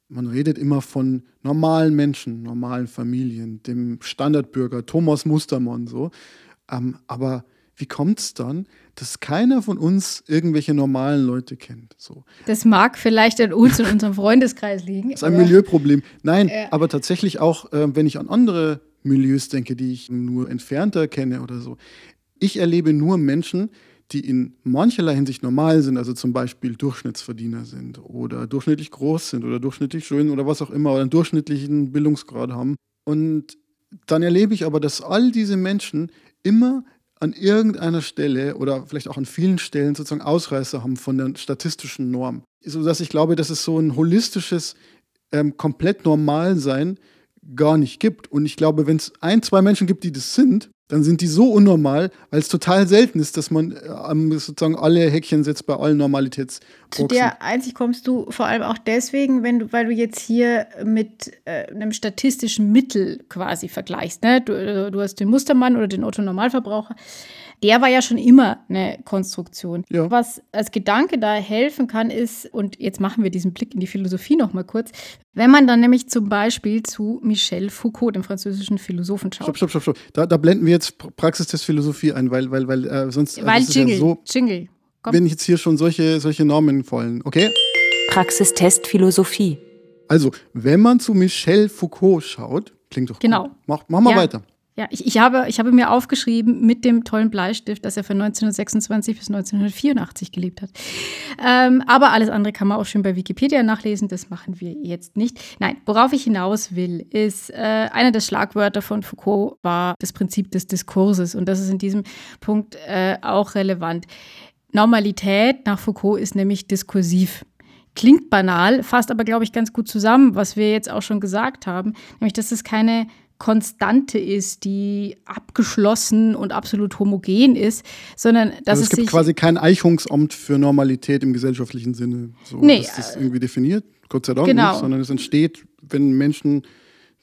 man redet immer von normalen Menschen, normalen Familien, dem Standardbürger, Thomas Mustermann so. Ähm, aber wie kommt es dann, dass keiner von uns irgendwelche normalen Leute kennt? So. Das mag vielleicht an uns und unserem Freundeskreis liegen. Das ist ein Milieuproblem. Nein, äh, aber tatsächlich auch, äh, wenn ich an andere Milieus denke, die ich nur entfernter kenne oder so ich erlebe nur Menschen, die in mancherlei Hinsicht normal sind, also zum Beispiel Durchschnittsverdiener sind oder durchschnittlich groß sind oder durchschnittlich schön oder was auch immer oder einen durchschnittlichen Bildungsgrad haben. Und dann erlebe ich aber, dass all diese Menschen immer an irgendeiner Stelle oder vielleicht auch an vielen Stellen sozusagen Ausreißer haben von der statistischen Norm. Sodass ich glaube, dass es so ein holistisches, ähm, komplett normal sein gar nicht gibt. Und ich glaube, wenn es ein, zwei Menschen gibt, die das sind, dann sind die so unnormal, weil es total selten ist, dass man äh, sozusagen alle Häkchen setzt bei allen Normalitäts. Zu der Einsicht kommst du vor allem auch deswegen, wenn du, weil du jetzt hier mit äh, einem statistischen Mittel quasi vergleichst. Ne? Du, äh, du hast den Mustermann oder den Otto-Normalverbraucher der war ja schon immer eine Konstruktion. Ja. Was als Gedanke da helfen kann, ist, und jetzt machen wir diesen Blick in die Philosophie nochmal kurz, wenn man dann nämlich zum Beispiel zu Michel Foucault, dem französischen Philosophen, schaut. Stopp, stopp, stopp, stopp. Da, da blenden wir jetzt Praxistest Philosophie ein, weil, weil, weil äh, sonst. Äh, weil Jingle, ja so, Jingle. Komm. Wenn jetzt hier schon solche, solche Normen fallen, okay? Praxistest Philosophie. Also, wenn man zu Michel Foucault schaut, klingt doch Genau. gut. Mach, mach mal Ja. weiter. Ja, ich, ich, habe, ich habe mir aufgeschrieben mit dem tollen Bleistift, dass er von 1926 bis 1984 gelebt hat. Ähm, aber alles andere kann man auch schön bei Wikipedia nachlesen. Das machen wir jetzt nicht. Nein, worauf ich hinaus will, ist, äh, einer der Schlagwörter von Foucault war das Prinzip des Diskurses. Und das ist in diesem Punkt äh, auch relevant. Normalität nach Foucault ist nämlich diskursiv. Klingt banal, fasst aber, glaube ich, ganz gut zusammen, was wir jetzt auch schon gesagt haben, nämlich, dass es keine Konstante ist, die abgeschlossen und absolut homogen ist, sondern dass Also es es gibt quasi kein Eichungsamt für Normalität im gesellschaftlichen Sinne, so, Nee, dass das irgendwie definiert, Gott sei Dank genau. nicht, sondern es entsteht, wenn Menschen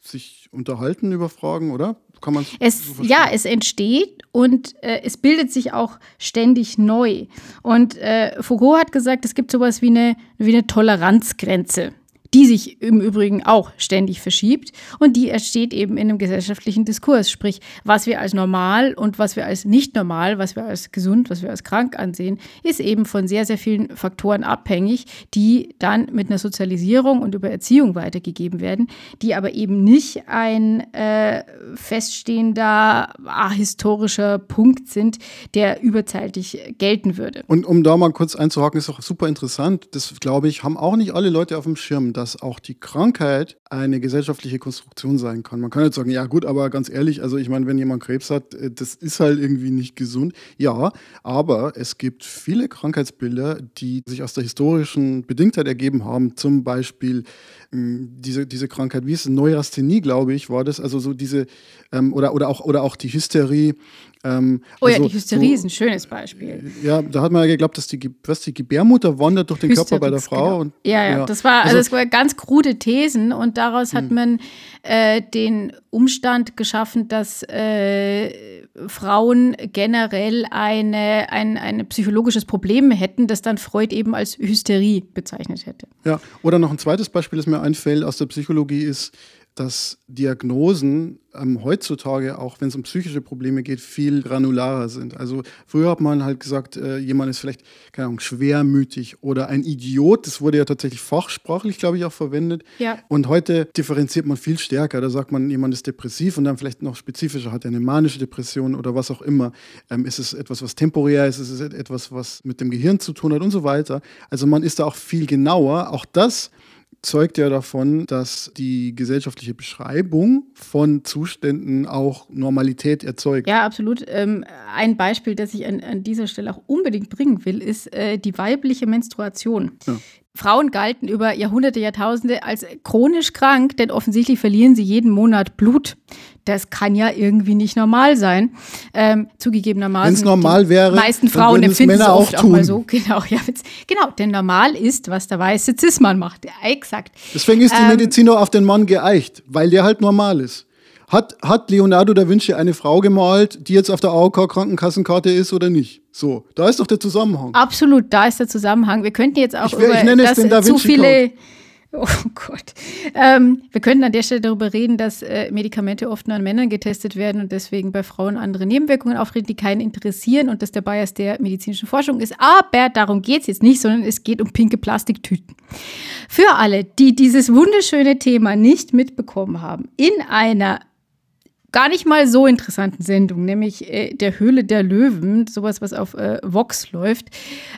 sich unterhalten über Fragen, oder? Kann man Es, ja, es entsteht und äh, es bildet sich auch ständig neu. Und äh, Foucault hat gesagt, es gibt sowas wie eine, wie eine Toleranzgrenze, die sich im Übrigen auch ständig verschiebt und die entsteht eben in einem gesellschaftlichen Diskurs. Sprich, was wir als normal und was wir als nicht normal, was wir als gesund, was wir als krank ansehen, ist eben von sehr, sehr vielen Faktoren abhängig, die dann mit einer Sozialisierung und über Erziehung weitergegeben werden, die aber eben nicht ein äh, feststehender ahistorischer Punkt sind, der überzeitlich gelten würde. Und um da mal kurz einzuhaken, ist auch super interessant. Das, glaube ich, haben auch nicht alle Leute auf dem Schirm, dass auch die Krankheit eine gesellschaftliche Konstruktion sein kann. Man kann jetzt sagen, ja gut, aber ganz ehrlich, also ich meine, wenn jemand Krebs hat, äh, das ist halt irgendwie nicht gesund. Ja, aber es gibt viele Krankheitsbilder, die sich aus der historischen Bedingtheit ergeben haben. Zum Beispiel ähm, diese, diese Krankheit, wie ist es, Neurasthenie, glaube ich, war das. Also so diese, ähm, oder, oder, auch, oder auch die Hysterie. Ähm, Oh ja, also die Hysterie so- ist ein schönes Beispiel. ja, da hat man ja geglaubt, dass die, was, die Gebärmutter wandert durch den Körper bei der Hysterix, Frau. genau. Und, ja, ja, das war also, also- das war ganz krude Thesen und daraus hat man äh, den Umstand geschaffen, dass äh, Frauen generell eine, ein, ein psychologisches Problem hätten, das dann Freud eben als Hysterie bezeichnet hätte. Ja, oder noch ein zweites Beispiel, das mir einfällt aus der Psychologie, ist, dass Diagnosen ähm, heutzutage, auch wenn es um psychische Probleme geht, viel granularer sind. Also früher hat man halt gesagt, äh, jemand ist vielleicht, keine Ahnung, schwermütig oder ein Idiot. Das wurde ja tatsächlich fachsprachlich, glaube ich, auch verwendet. Ja. Und heute differenziert man viel stärker. Da sagt man, jemand ist depressiv und dann vielleicht noch spezifischer, hat er eine manische Depression oder was auch immer. Ähm, ist es etwas, was temporär ist? Ist es etwas, was mit dem Gehirn zu tun hat und so weiter? Also man ist da auch viel genauer. Auch das zeugt ja davon, dass die gesellschaftliche Beschreibung von Zuständen auch Normalität erzeugt. Ja, absolut. Ähm, ein Beispiel, das ich an, an dieser Stelle auch unbedingt bringen will, ist äh, die weibliche Menstruation. Ja. Frauen galten über Jahrhunderte, Jahrtausende als chronisch krank, denn offensichtlich verlieren sie jeden Monat Blut. Das kann ja irgendwie nicht normal sein. Ähm, zugegebenermaßen. Wenn's normal die wäre, meisten Frauen es empfinden es auch auch, mal so. Genau, ja, genau. Denn normal ist, was der weiße Cis-Mann macht. Ja, exakt. Deswegen ist die Ähm, Medizin auch auf den Mann geeicht, weil der halt normal ist. Hat, hat Leonardo da Vinci eine Frau gemalt, die jetzt auf der AOK-Krankenkassenkarte ist oder nicht? So, da ist doch der Zusammenhang. Absolut, da ist der Zusammenhang. Wir könnten jetzt auch Ich über ich nenne es den äh, Da zu Vinci viele. Oh Gott. Ähm, wir könnten an der Stelle darüber reden, dass äh, Medikamente oft nur an Männern getestet werden und deswegen bei Frauen andere Nebenwirkungen auftreten, die keinen interessieren und dass der Bias der medizinischen Forschung ist. Aber darum geht es jetzt nicht, sondern es geht um pinke Plastiktüten. Für alle, die dieses wunderschöne Thema nicht mitbekommen haben, in einer gar nicht mal so interessanten Sendung, nämlich äh, der Höhle der Löwen, sowas, was auf äh, Vox läuft.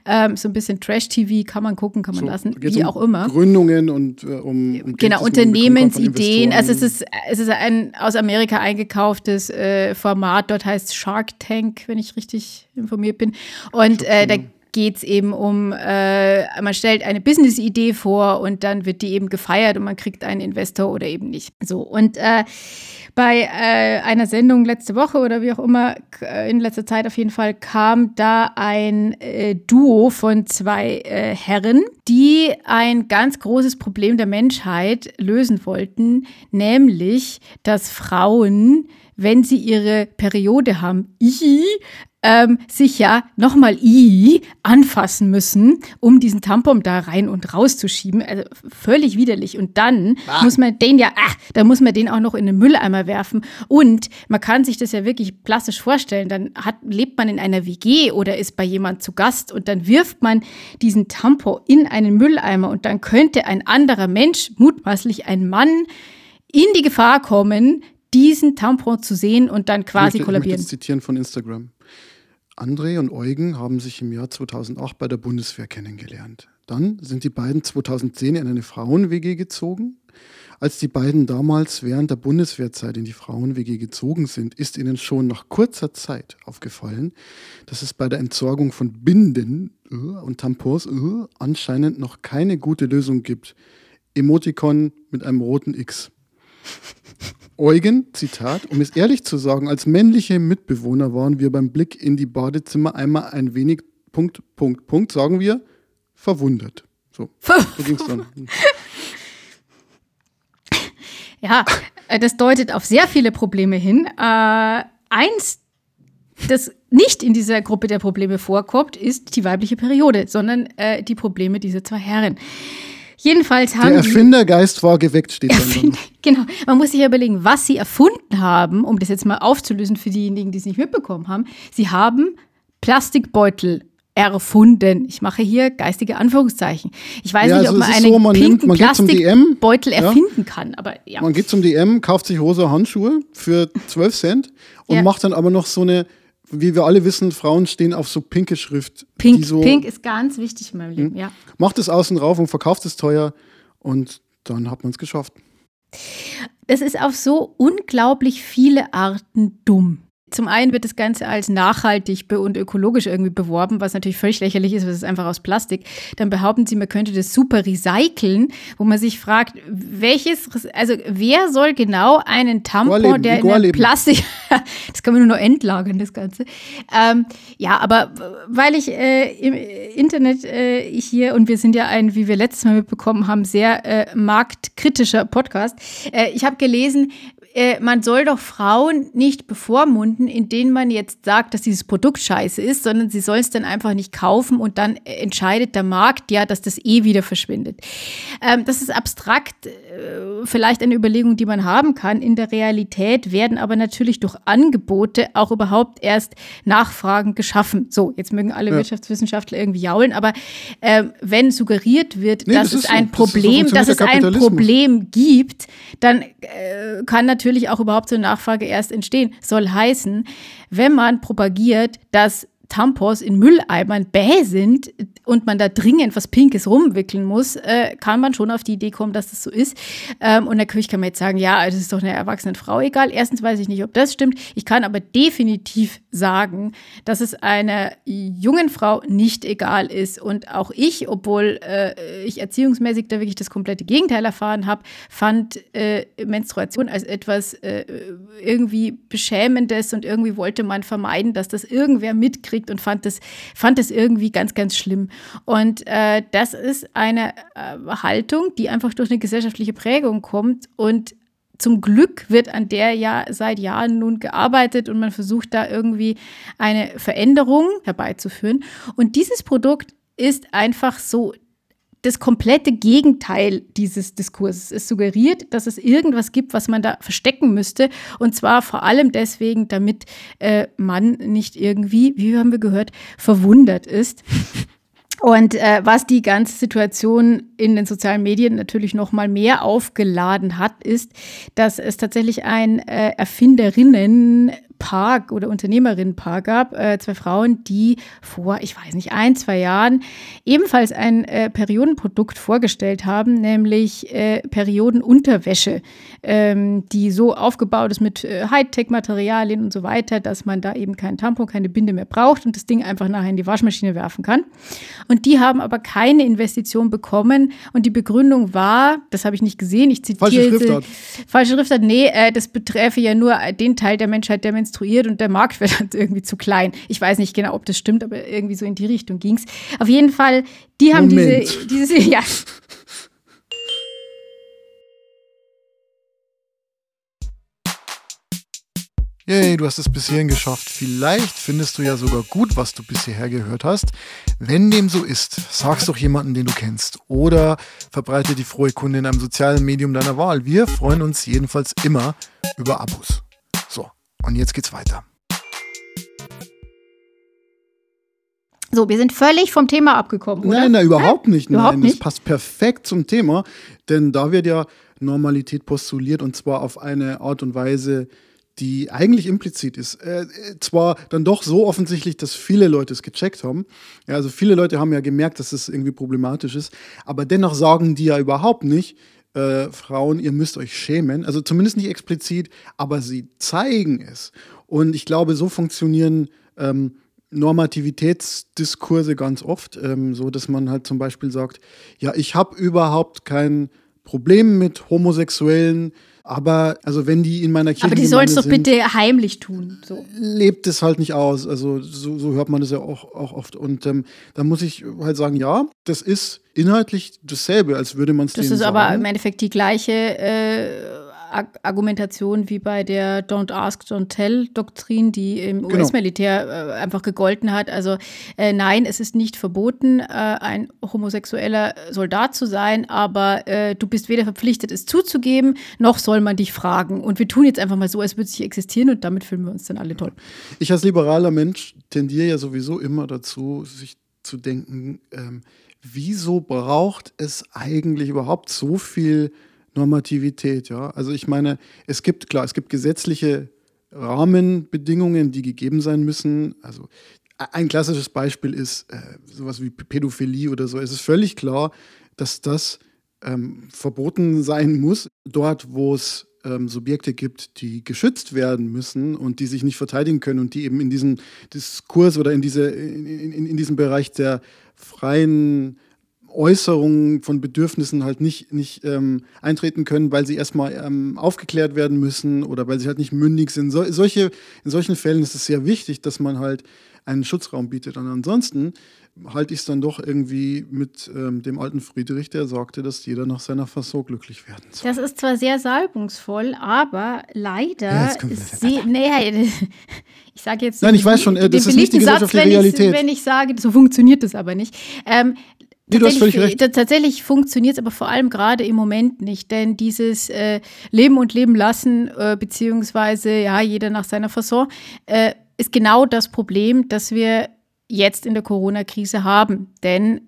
Ähm, so ein bisschen Trash-TV kann man gucken, kann man So, lassen, wie um auch immer. Gründungen und äh, um, um Genau, Unternehmensideen. Also es ist, es ist ein aus Amerika eingekauftes äh, Format. Dort heißt Shark Tank, wenn ich richtig informiert bin. Und äh, da geht es eben um, äh, man stellt eine Business-Idee vor und dann wird die eben gefeiert und man kriegt einen Investor oder eben nicht. So, und äh, bei äh, einer Sendung letzte Woche oder wie auch immer, äh, in letzter Zeit auf jeden Fall, kam da ein äh, Duo von zwei äh, Herren, die ein ganz großes Problem der Menschheit lösen wollten, nämlich, dass Frauen wenn sie ihre Periode haben, i, ähm, sich ja nochmal i anfassen müssen, um diesen Tampon da rein und rauszuschieben. Also völlig widerlich. Und dann ah. muss man den ja, ah, da muss man den auch noch in den Mülleimer werfen. Und man kann sich das ja wirklich plastisch vorstellen. Dann hat, lebt man in einer WG oder ist bei jemand zu Gast und dann wirft man diesen Tampon in einen Mülleimer und dann könnte ein anderer Mensch, mutmaßlich ein Mann, in die Gefahr kommen, diesen Tampon zu sehen und dann quasi ich kollabieren. Ich möchte zitieren von Instagram. André und Eugen haben sich im Jahr 2008 bei der Bundeswehr kennengelernt. Dann sind die beiden 2010 in eine Frauen-WG gezogen. Als die beiden damals während der Bundeswehrzeit in die Frauen-WG gezogen sind, ist ihnen schon nach kurzer Zeit aufgefallen, dass es bei der Entsorgung von Binden äh, und Tampons äh, anscheinend noch keine gute Lösung gibt. Emoticon mit einem roten X. Eugen, Zitat, um es ehrlich zu sagen, als männliche Mitbewohner waren wir beim Blick in die Badezimmer einmal ein wenig, Punkt, Punkt, Punkt, sagen wir, verwundert. So, so ging es dann. Ja, äh, das deutet auf sehr viele Probleme hin. Äh, eins, das nicht in dieser Gruppe der Probleme vorkommt, ist die weibliche Periode, sondern äh, die Probleme dieser zwei Herren. Jedenfalls haben Der Erfindergeist war geweckt, steht Erfind. Genau. Man muss sich ja überlegen, was sie erfunden haben, um das jetzt mal aufzulösen für diejenigen, die es nicht mitbekommen haben. Sie haben Plastikbeutel erfunden. Ich mache hier geistige Anführungszeichen. Ich weiß ja, nicht, ob man einen so, man pinken nimmt, Plastikbeutel erfinden ja. kann, aber ja. Man geht zum DM, kauft sich rosa Handschuhe für 12 Cent und macht dann aber noch so eine wie wir alle wissen, Frauen stehen auf so pinke Schrift. Pink, so, Pink ist ganz wichtig in meinem Leben, hm? ja. Macht es außen rauf und verkauft es teuer und dann hat man es geschafft. Es ist auf so unglaublich viele Arten dumm. Zum einen wird das Ganze als nachhaltig und ökologisch irgendwie beworben, was natürlich völlig lächerlich ist, weil es ist einfach aus Plastik. Dann behaupten sie, man könnte das super recyceln, wo man sich fragt, welches, also wer soll genau einen Tampon, der in Plastik, das kann man nur noch entlagern, das Ganze. Ähm, ja, aber weil ich äh, im Internet äh, hier, und wir sind ja ein, wie wir letztes Mal mitbekommen haben, sehr äh, marktkritischer Podcast, äh, ich habe gelesen, äh, man soll doch Frauen nicht bevormunden, indem man jetzt sagt, dass dieses Produkt scheiße ist, sondern sie sollen es dann einfach nicht kaufen und dann entscheidet der Markt ja, dass das eh wieder verschwindet. Ähm, das ist abstrakt, äh, vielleicht eine Überlegung, die man haben kann. In der Realität werden aber natürlich durch Angebote auch überhaupt erst Nachfragen geschaffen. So, jetzt mögen alle ja. Wirtschaftswissenschaftler irgendwie jaulen, aber äh, wenn suggeriert wird, nee, dass das es ein so, Problem, das dass es ein Problem gibt, dann äh, kann natürlich natürlich auch überhaupt so eine Nachfrage erst entstehen. Soll heißen, wenn man propagiert, dass Tampons in Mülleimern bäh sind und man da dringend was Pinkes rumwickeln muss, äh, kann man schon auf die Idee kommen, dass das so ist. Ähm, und natürlich kann man jetzt sagen, ja, das ist doch eine erwachsene Frau egal. Erstens weiß ich nicht, ob das stimmt. Ich kann aber definitiv sagen, dass es einer jungen Frau nicht egal ist. Und auch ich, obwohl äh, ich erziehungsmäßig da wirklich das komplette Gegenteil erfahren habe, fand äh, Menstruation als etwas äh, irgendwie Beschämendes und irgendwie wollte man vermeiden, dass das irgendwer mitkriegt und fand das, fand das irgendwie ganz, ganz schlimm. Und äh, das ist eine äh, Haltung, die einfach durch eine gesellschaftliche Prägung kommt und zum Glück wird an der ja seit Jahren nun gearbeitet und man versucht da irgendwie eine Veränderung herbeizuführen. Und dieses Produkt ist einfach so das komplette Gegenteil dieses Diskurses. Es suggeriert, dass es irgendwas gibt, was man da verstecken müsste. Und zwar vor allem deswegen, damit äh, man nicht irgendwie, wie haben wir gehört, verwundert ist. Und äh, was die ganze Situation in den sozialen Medien natürlich noch mal mehr aufgeladen hat, ist, dass es tatsächlich ein äh, Erfinderinnen Paar oder Unternehmerinnenpaar gab, äh, zwei Frauen, die vor, ich weiß nicht, ein, zwei Jahren ebenfalls ein äh, Periodenprodukt vorgestellt haben, nämlich äh, Periodenunterwäsche, ähm, die so aufgebaut ist mit äh, Hightech-Materialien und so weiter, dass man da eben keinen Tampon, keine Binde mehr braucht und das Ding einfach nachher in die Waschmaschine werfen kann. Und die haben aber keine Investition bekommen und die Begründung war, das habe ich nicht gesehen, ich zitiere. Falsche Schriftart. Falsche Schriftart, nee, äh, das beträfe ja nur den Teil der Menschheit, der menstruiert konstruiert und der Markt wird dann irgendwie zu klein. Ich weiß nicht genau, ob das stimmt, aber irgendwie so in die Richtung ging es. Auf jeden Fall, die haben Moment. diese, diese, ja. Yay, du hast es bis hierhin geschafft. Vielleicht findest du ja sogar gut, was du bisher gehört hast. Wenn dem so ist, sag's doch jemanden, den du kennst. Oder verbreite die frohe Kunde in einem sozialen Medium deiner Wahl. Wir freuen uns jedenfalls immer über Abos. Und jetzt geht's weiter. So, wir sind völlig vom Thema abgekommen, oder? Nein, nein, überhaupt nicht. Überhaupt nein, nicht? das passt perfekt zum Thema, denn da wird ja Normalität postuliert und zwar auf eine Art und Weise, die eigentlich implizit ist. Äh, zwar dann doch so offensichtlich, dass viele Leute es gecheckt haben. Ja, also viele Leute haben ja gemerkt, dass es irgendwie problematisch ist. Aber dennoch sagen die ja überhaupt nicht, äh, Frauen, ihr müsst euch schämen. Also zumindest nicht explizit, aber sie zeigen es. Und ich glaube, so funktionieren ähm, Normativitätsdiskurse ganz oft, ähm, so dass man halt zum Beispiel sagt, ja, ich habe überhaupt kein Problem mit Homosexuellen, aber also wenn die in meiner Kirche Aber die sollen es doch bitte heimlich tun. So. lebt es halt nicht aus. Also so, so hört man das ja auch, auch oft. Und ähm, da muss ich halt sagen, ja, das ist inhaltlich dasselbe, als würde man es Das ist aber sagen. im Endeffekt die gleiche äh, Argumentation wie bei der Don't Ask, Don't Tell-Doktrin, die im Genau. US-Militär äh, einfach gegolten hat. Also äh, nein, es ist nicht verboten, äh, ein homosexueller Soldat zu sein, aber äh, du bist weder verpflichtet, es zuzugeben, noch soll man dich fragen. Und wir tun jetzt einfach mal so, als würde es nicht existieren und damit fühlen wir uns dann alle toll. Ich als liberaler Mensch tendiere ja sowieso immer dazu, sich zu denken, ähm, wieso braucht es eigentlich überhaupt so viel Normativität? Ja? Also ich meine, es gibt, klar, es gibt gesetzliche Rahmenbedingungen, die gegeben sein müssen. Also ein klassisches Beispiel ist äh, sowas wie Pädophilie oder so. Es ist völlig klar, dass das ähm, verboten sein muss, dort, wo es ähm, Subjekte gibt, die geschützt werden müssen und die sich nicht verteidigen können und die eben in diesen Diskurs oder in, diese, in, in, in diesem Bereich der freien Äußerungen von Bedürfnissen halt nicht, nicht ähm, eintreten können, weil sie erstmal ähm, aufgeklärt werden müssen oder weil sie halt nicht mündig sind. So, solche, in solchen Fällen ist es sehr wichtig, dass man halt einen Schutzraum bietet. Und ansonsten halte ich es dann doch irgendwie mit ähm, dem alten Friedrich, der sagte, dass jeder nach seiner Fasson glücklich werden soll. Das ist zwar sehr salbungsvoll, aber leider. Ja, wieder sie, nee, ich sage jetzt. Nein, ich weiß schon, äh, das ist nicht die Satz, gesellschaftliche wenn ich- Realität. Wenn ich sage, so funktioniert das aber nicht. Ähm, du hast tatsächlich- völlig recht. t- Tatsächlich funktioniert es aber vor allem gerade im Moment nicht, denn dieses äh, Leben und Leben lassen, äh, beziehungsweise ja, jeder nach seiner Fasson, äh, ist genau das Problem, das wir jetzt in der Corona-Krise haben. Denn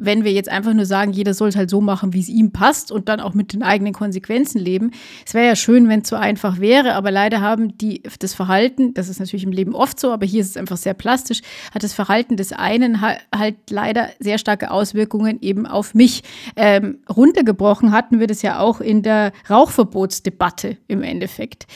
wenn wir jetzt einfach nur sagen, jeder soll es halt so machen, wie es ihm passt und dann auch mit den eigenen Konsequenzen leben. Es wäre ja schön, wenn es so einfach wäre, aber leider haben die das Verhalten, das ist natürlich im Leben oft so, aber hier ist es einfach sehr plastisch, hat das Verhalten des einen ha- halt leider sehr starke Auswirkungen eben auf mich. Ähm, runtergebrochen hatten wir das ja auch in der Rauchverbotsdebatte im Endeffekt,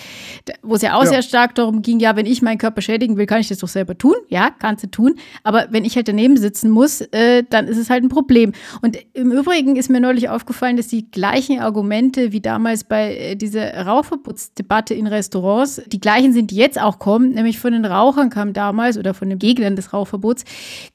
wo es ja auch Ja. sehr stark darum ging, ja, wenn ich meinen Körper schädigen will, kann ich das doch selber tun. Ja, kannst du tun. Aber wenn ich halt daneben sitzen muss, äh, dann ist es halt ein Problem. Und im Übrigen ist mir neulich aufgefallen, dass die gleichen Argumente wie damals bei äh, dieser Rauchverbotsdebatte in Restaurants, die gleichen sind, die jetzt auch kommen, nämlich von den Rauchern kam damals oder von den Gegnern des Rauchverbots,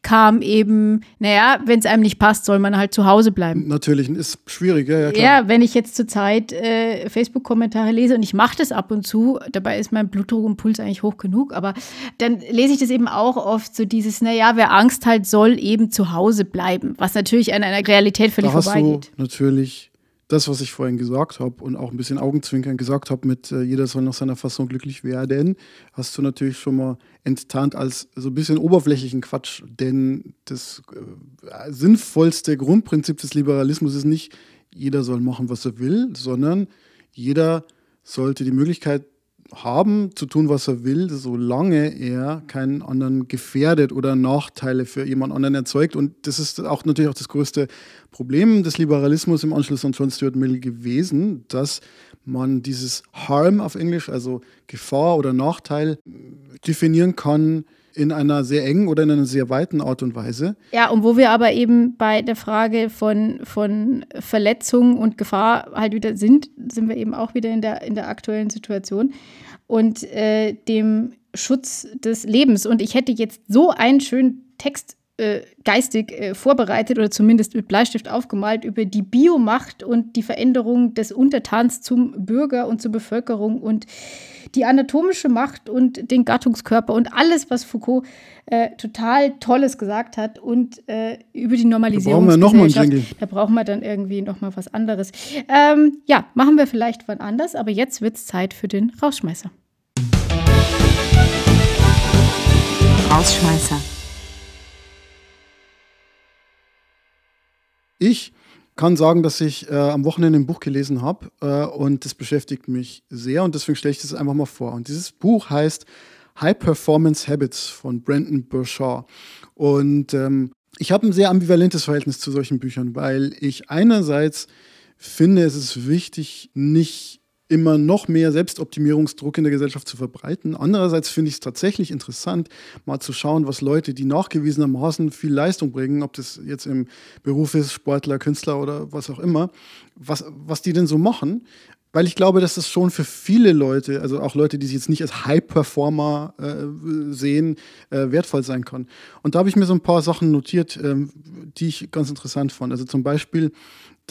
kam eben, naja, wenn es einem nicht passt, soll man halt zu Hause bleiben. Natürlich, ist schwierig, ja, ja klar. Ja, wenn ich jetzt zurzeit äh, Facebook-Kommentare lese und ich mache das ab und zu, dabei ist mein Blutdruck und Puls eigentlich hoch genug, aber dann lese ich das eben auch oft so dieses, naja, wer Angst hat, soll eben zu Hause bleiben, was natürlich an einer Realität völlig da hast vorbeigeht. du natürlich das, was ich vorhin gesagt habe und auch ein bisschen Augenzwinkern gesagt habe mit äh, jeder soll nach seiner Fassung glücklich werden, hast du natürlich schon mal enttarnt als so ein bisschen oberflächlichen Quatsch. Denn das äh, sinnvollste Grundprinzip des Liberalismus ist nicht, jeder soll machen, was er will, sondern jeder sollte die Möglichkeit haben, zu tun, was er will, solange er keinen anderen gefährdet oder Nachteile für jemand anderen erzeugt. Und das ist auch natürlich auch das größte Problem des Liberalismus im Anschluss an John Stuart Mill gewesen, dass man dieses Harm auf Englisch, also Gefahr oder Nachteil, definieren kann in einer sehr engen oder in einer sehr weiten Art und Weise. Ja, und wo wir aber eben bei der Frage von, von Verletzung und Gefahr halt wieder sind, sind wir eben auch wieder in der, in der aktuellen Situation und äh, dem Schutz des Lebens. Und ich hätte jetzt so einen schönen Text äh, geistig äh, vorbereitet oder zumindest mit Bleistift aufgemalt über die Biomacht und die Veränderung des Untertans zum Bürger und zur Bevölkerung und die anatomische Macht und den Gattungskörper und alles, was Foucault äh, total Tolles gesagt hat und äh, über die Normalisierung. Da brauchen wir nochmal einen Jingle. Da brauchen wir dann irgendwie nochmal was anderes. Ähm, ja, machen wir vielleicht wann anders, aber jetzt wird es Zeit für den Rausschmeißer. Rausschmeißer. Ich kann sagen, dass ich äh, am Wochenende ein Buch gelesen habe äh, und das beschäftigt mich sehr und deswegen stelle ich das einfach mal vor. Und dieses Buch heißt High Performance Habits von Brandon Burchard. Und ähm, ich habe ein sehr ambivalentes Verhältnis zu solchen Büchern, weil ich einerseits finde, es ist wichtig, nicht immer noch mehr Selbstoptimierungsdruck in der Gesellschaft zu verbreiten. Andererseits finde ich es tatsächlich interessant, mal zu schauen, was Leute, die nachgewiesenermaßen viel Leistung bringen, ob das jetzt im Beruf ist, Sportler, Künstler oder was auch immer, was, was die denn so machen. Weil ich glaube, dass das schon für viele Leute, also auch Leute, die sich jetzt nicht als High-Performer äh, sehen, äh, wertvoll sein kann. Und da habe ich mir so ein paar Sachen notiert, ähm, die ich ganz interessant fand. Also zum Beispiel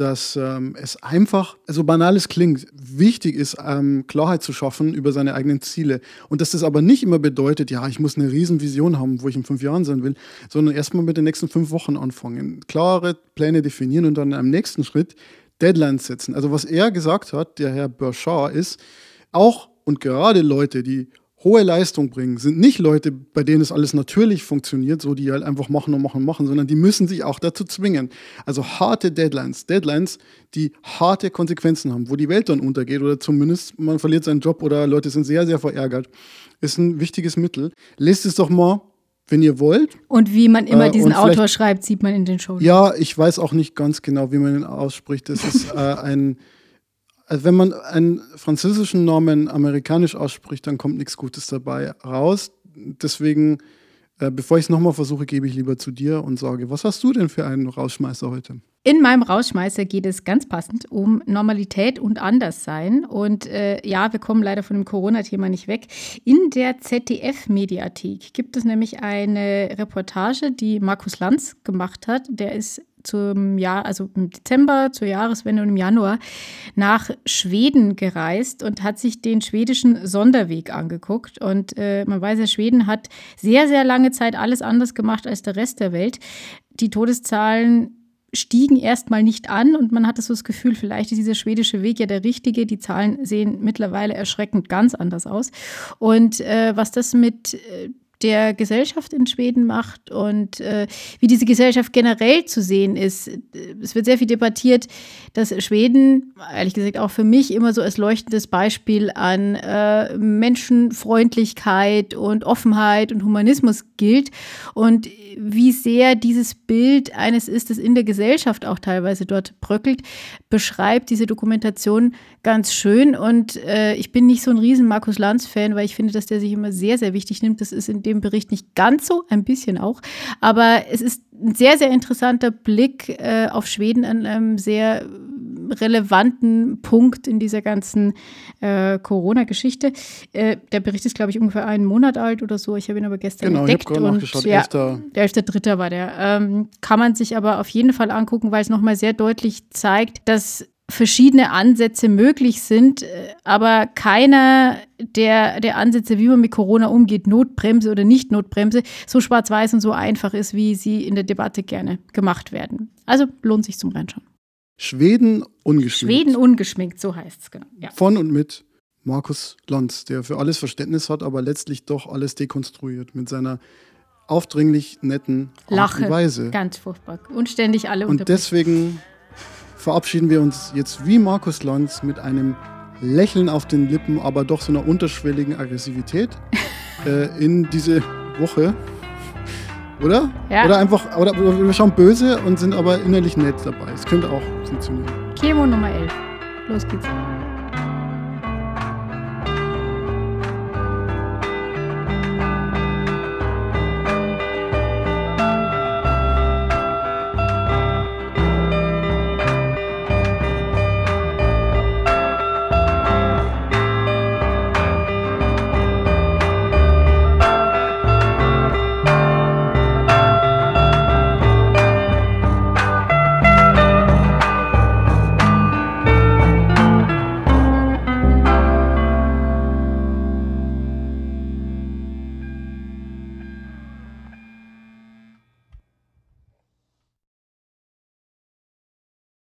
dass ähm, es einfach, so also banal es klingt, wichtig ist, ähm, Klarheit zu schaffen über seine eigenen Ziele. Und dass das aber nicht immer bedeutet, ja, ich muss eine Riesenvision haben, wo ich in fünf Jahren sein will, sondern erstmal mit den nächsten fünf Wochen anfangen. Klare Pläne definieren und dann im nächsten Schritt Deadlines setzen. Also was er gesagt hat, der Herr Burchard, ist, auch und gerade Leute, die hohe Leistung bringen, sind nicht Leute, bei denen es alles natürlich funktioniert, so die halt einfach machen und machen und machen, sondern die müssen sich auch dazu zwingen. Also harte Deadlines, Deadlines, die harte Konsequenzen haben, wo die Welt dann untergeht oder zumindest man verliert seinen Job oder Leute sind sehr, sehr verärgert, ist ein wichtiges Mittel. Lest es doch mal, wenn ihr wollt. Und wie man immer äh, diesen Autor schreibt, sieht man in den Shows. Ja, ich weiß auch nicht ganz genau, wie man ihn ausspricht. Das ist äh, ein also wenn man einen französischen Namen amerikanisch ausspricht, dann kommt nichts Gutes dabei raus. Deswegen, äh, bevor ich es nochmal versuche, gebe ich lieber zu dir und sage, was hast du denn für einen Rausschmeißer heute? In meinem Rausschmeißer geht es ganz passend um Normalität und Anderssein. Und äh, ja, wir kommen leider von dem Corona-Thema nicht weg. In der ZDF-Mediathek gibt es nämlich eine Reportage, die Markus Lanz gemacht hat. Der ist zum Jahr, also im Dezember, zur Jahreswende und im Januar nach Schweden gereist und hat sich den schwedischen Sonderweg angeguckt. Und äh, man weiß ja, Schweden hat sehr, sehr lange Zeit alles anders gemacht als der Rest der Welt. Die Todeszahlen stiegen erstmal nicht an und man hatte so das Gefühl, vielleicht ist dieser schwedische Weg ja der richtige. Die Zahlen sehen mittlerweile erschreckend ganz anders aus. Und äh, was das mit äh, der Gesellschaft in Schweden macht und äh, wie diese Gesellschaft generell zu sehen ist. Es wird sehr viel debattiert, dass Schweden, ehrlich gesagt auch für mich, immer so als leuchtendes Beispiel an äh, Menschenfreundlichkeit und Offenheit und Humanismus gilt und wie sehr dieses Bild eines ist, das in der Gesellschaft auch teilweise dort bröckelt, beschreibt diese Dokumentation ganz schön. Und äh, ich bin nicht so ein riesen Markus Lanz-Fan, weil ich finde, dass der sich immer sehr, sehr wichtig nimmt. Das ist in dem Bericht nicht ganz so, ein bisschen auch. Aber es ist ein sehr, sehr interessanter Blick äh, auf Schweden an einem sehr relevanten Punkt in dieser ganzen äh, Corona-Geschichte. Äh, der Bericht ist, glaube ich, ungefähr einen Monat alt oder so. Ich habe ihn aber gestern genau, entdeckt. Genau, ich habe ja, der 11.3. war der. Ähm, kann man sich aber auf jeden Fall angucken, weil es nochmal sehr deutlich zeigt, dass verschiedene Ansätze möglich sind, äh, aber keiner der, der Ansätze, wie man mit Corona umgeht, Notbremse oder nicht Notbremse, so schwarz-weiß und so einfach ist, wie sie in der Debatte gerne gemacht werden. Also lohnt sich zum Reinschauen. Schweden ungeschminkt. Schweden ungeschminkt, so heißt es, genau. Ja. Von und mit Markus Lanz, der für alles Verständnis hat, aber letztlich doch alles dekonstruiert mit seiner aufdringlich netten Lache, Art und Weise. Ganz furchtbar. Und ständig alle Und deswegen verabschieden wir uns jetzt wie Markus Lanz mit einem Lächeln auf den Lippen, aber doch so einer unterschwelligen Aggressivität äh, in diese Woche. Oder? Ja. Oder einfach, oder wir schauen böse und sind aber innerlich nett dabei. Es könnte auch funktionieren. Chemo Nummer 11. Los geht's.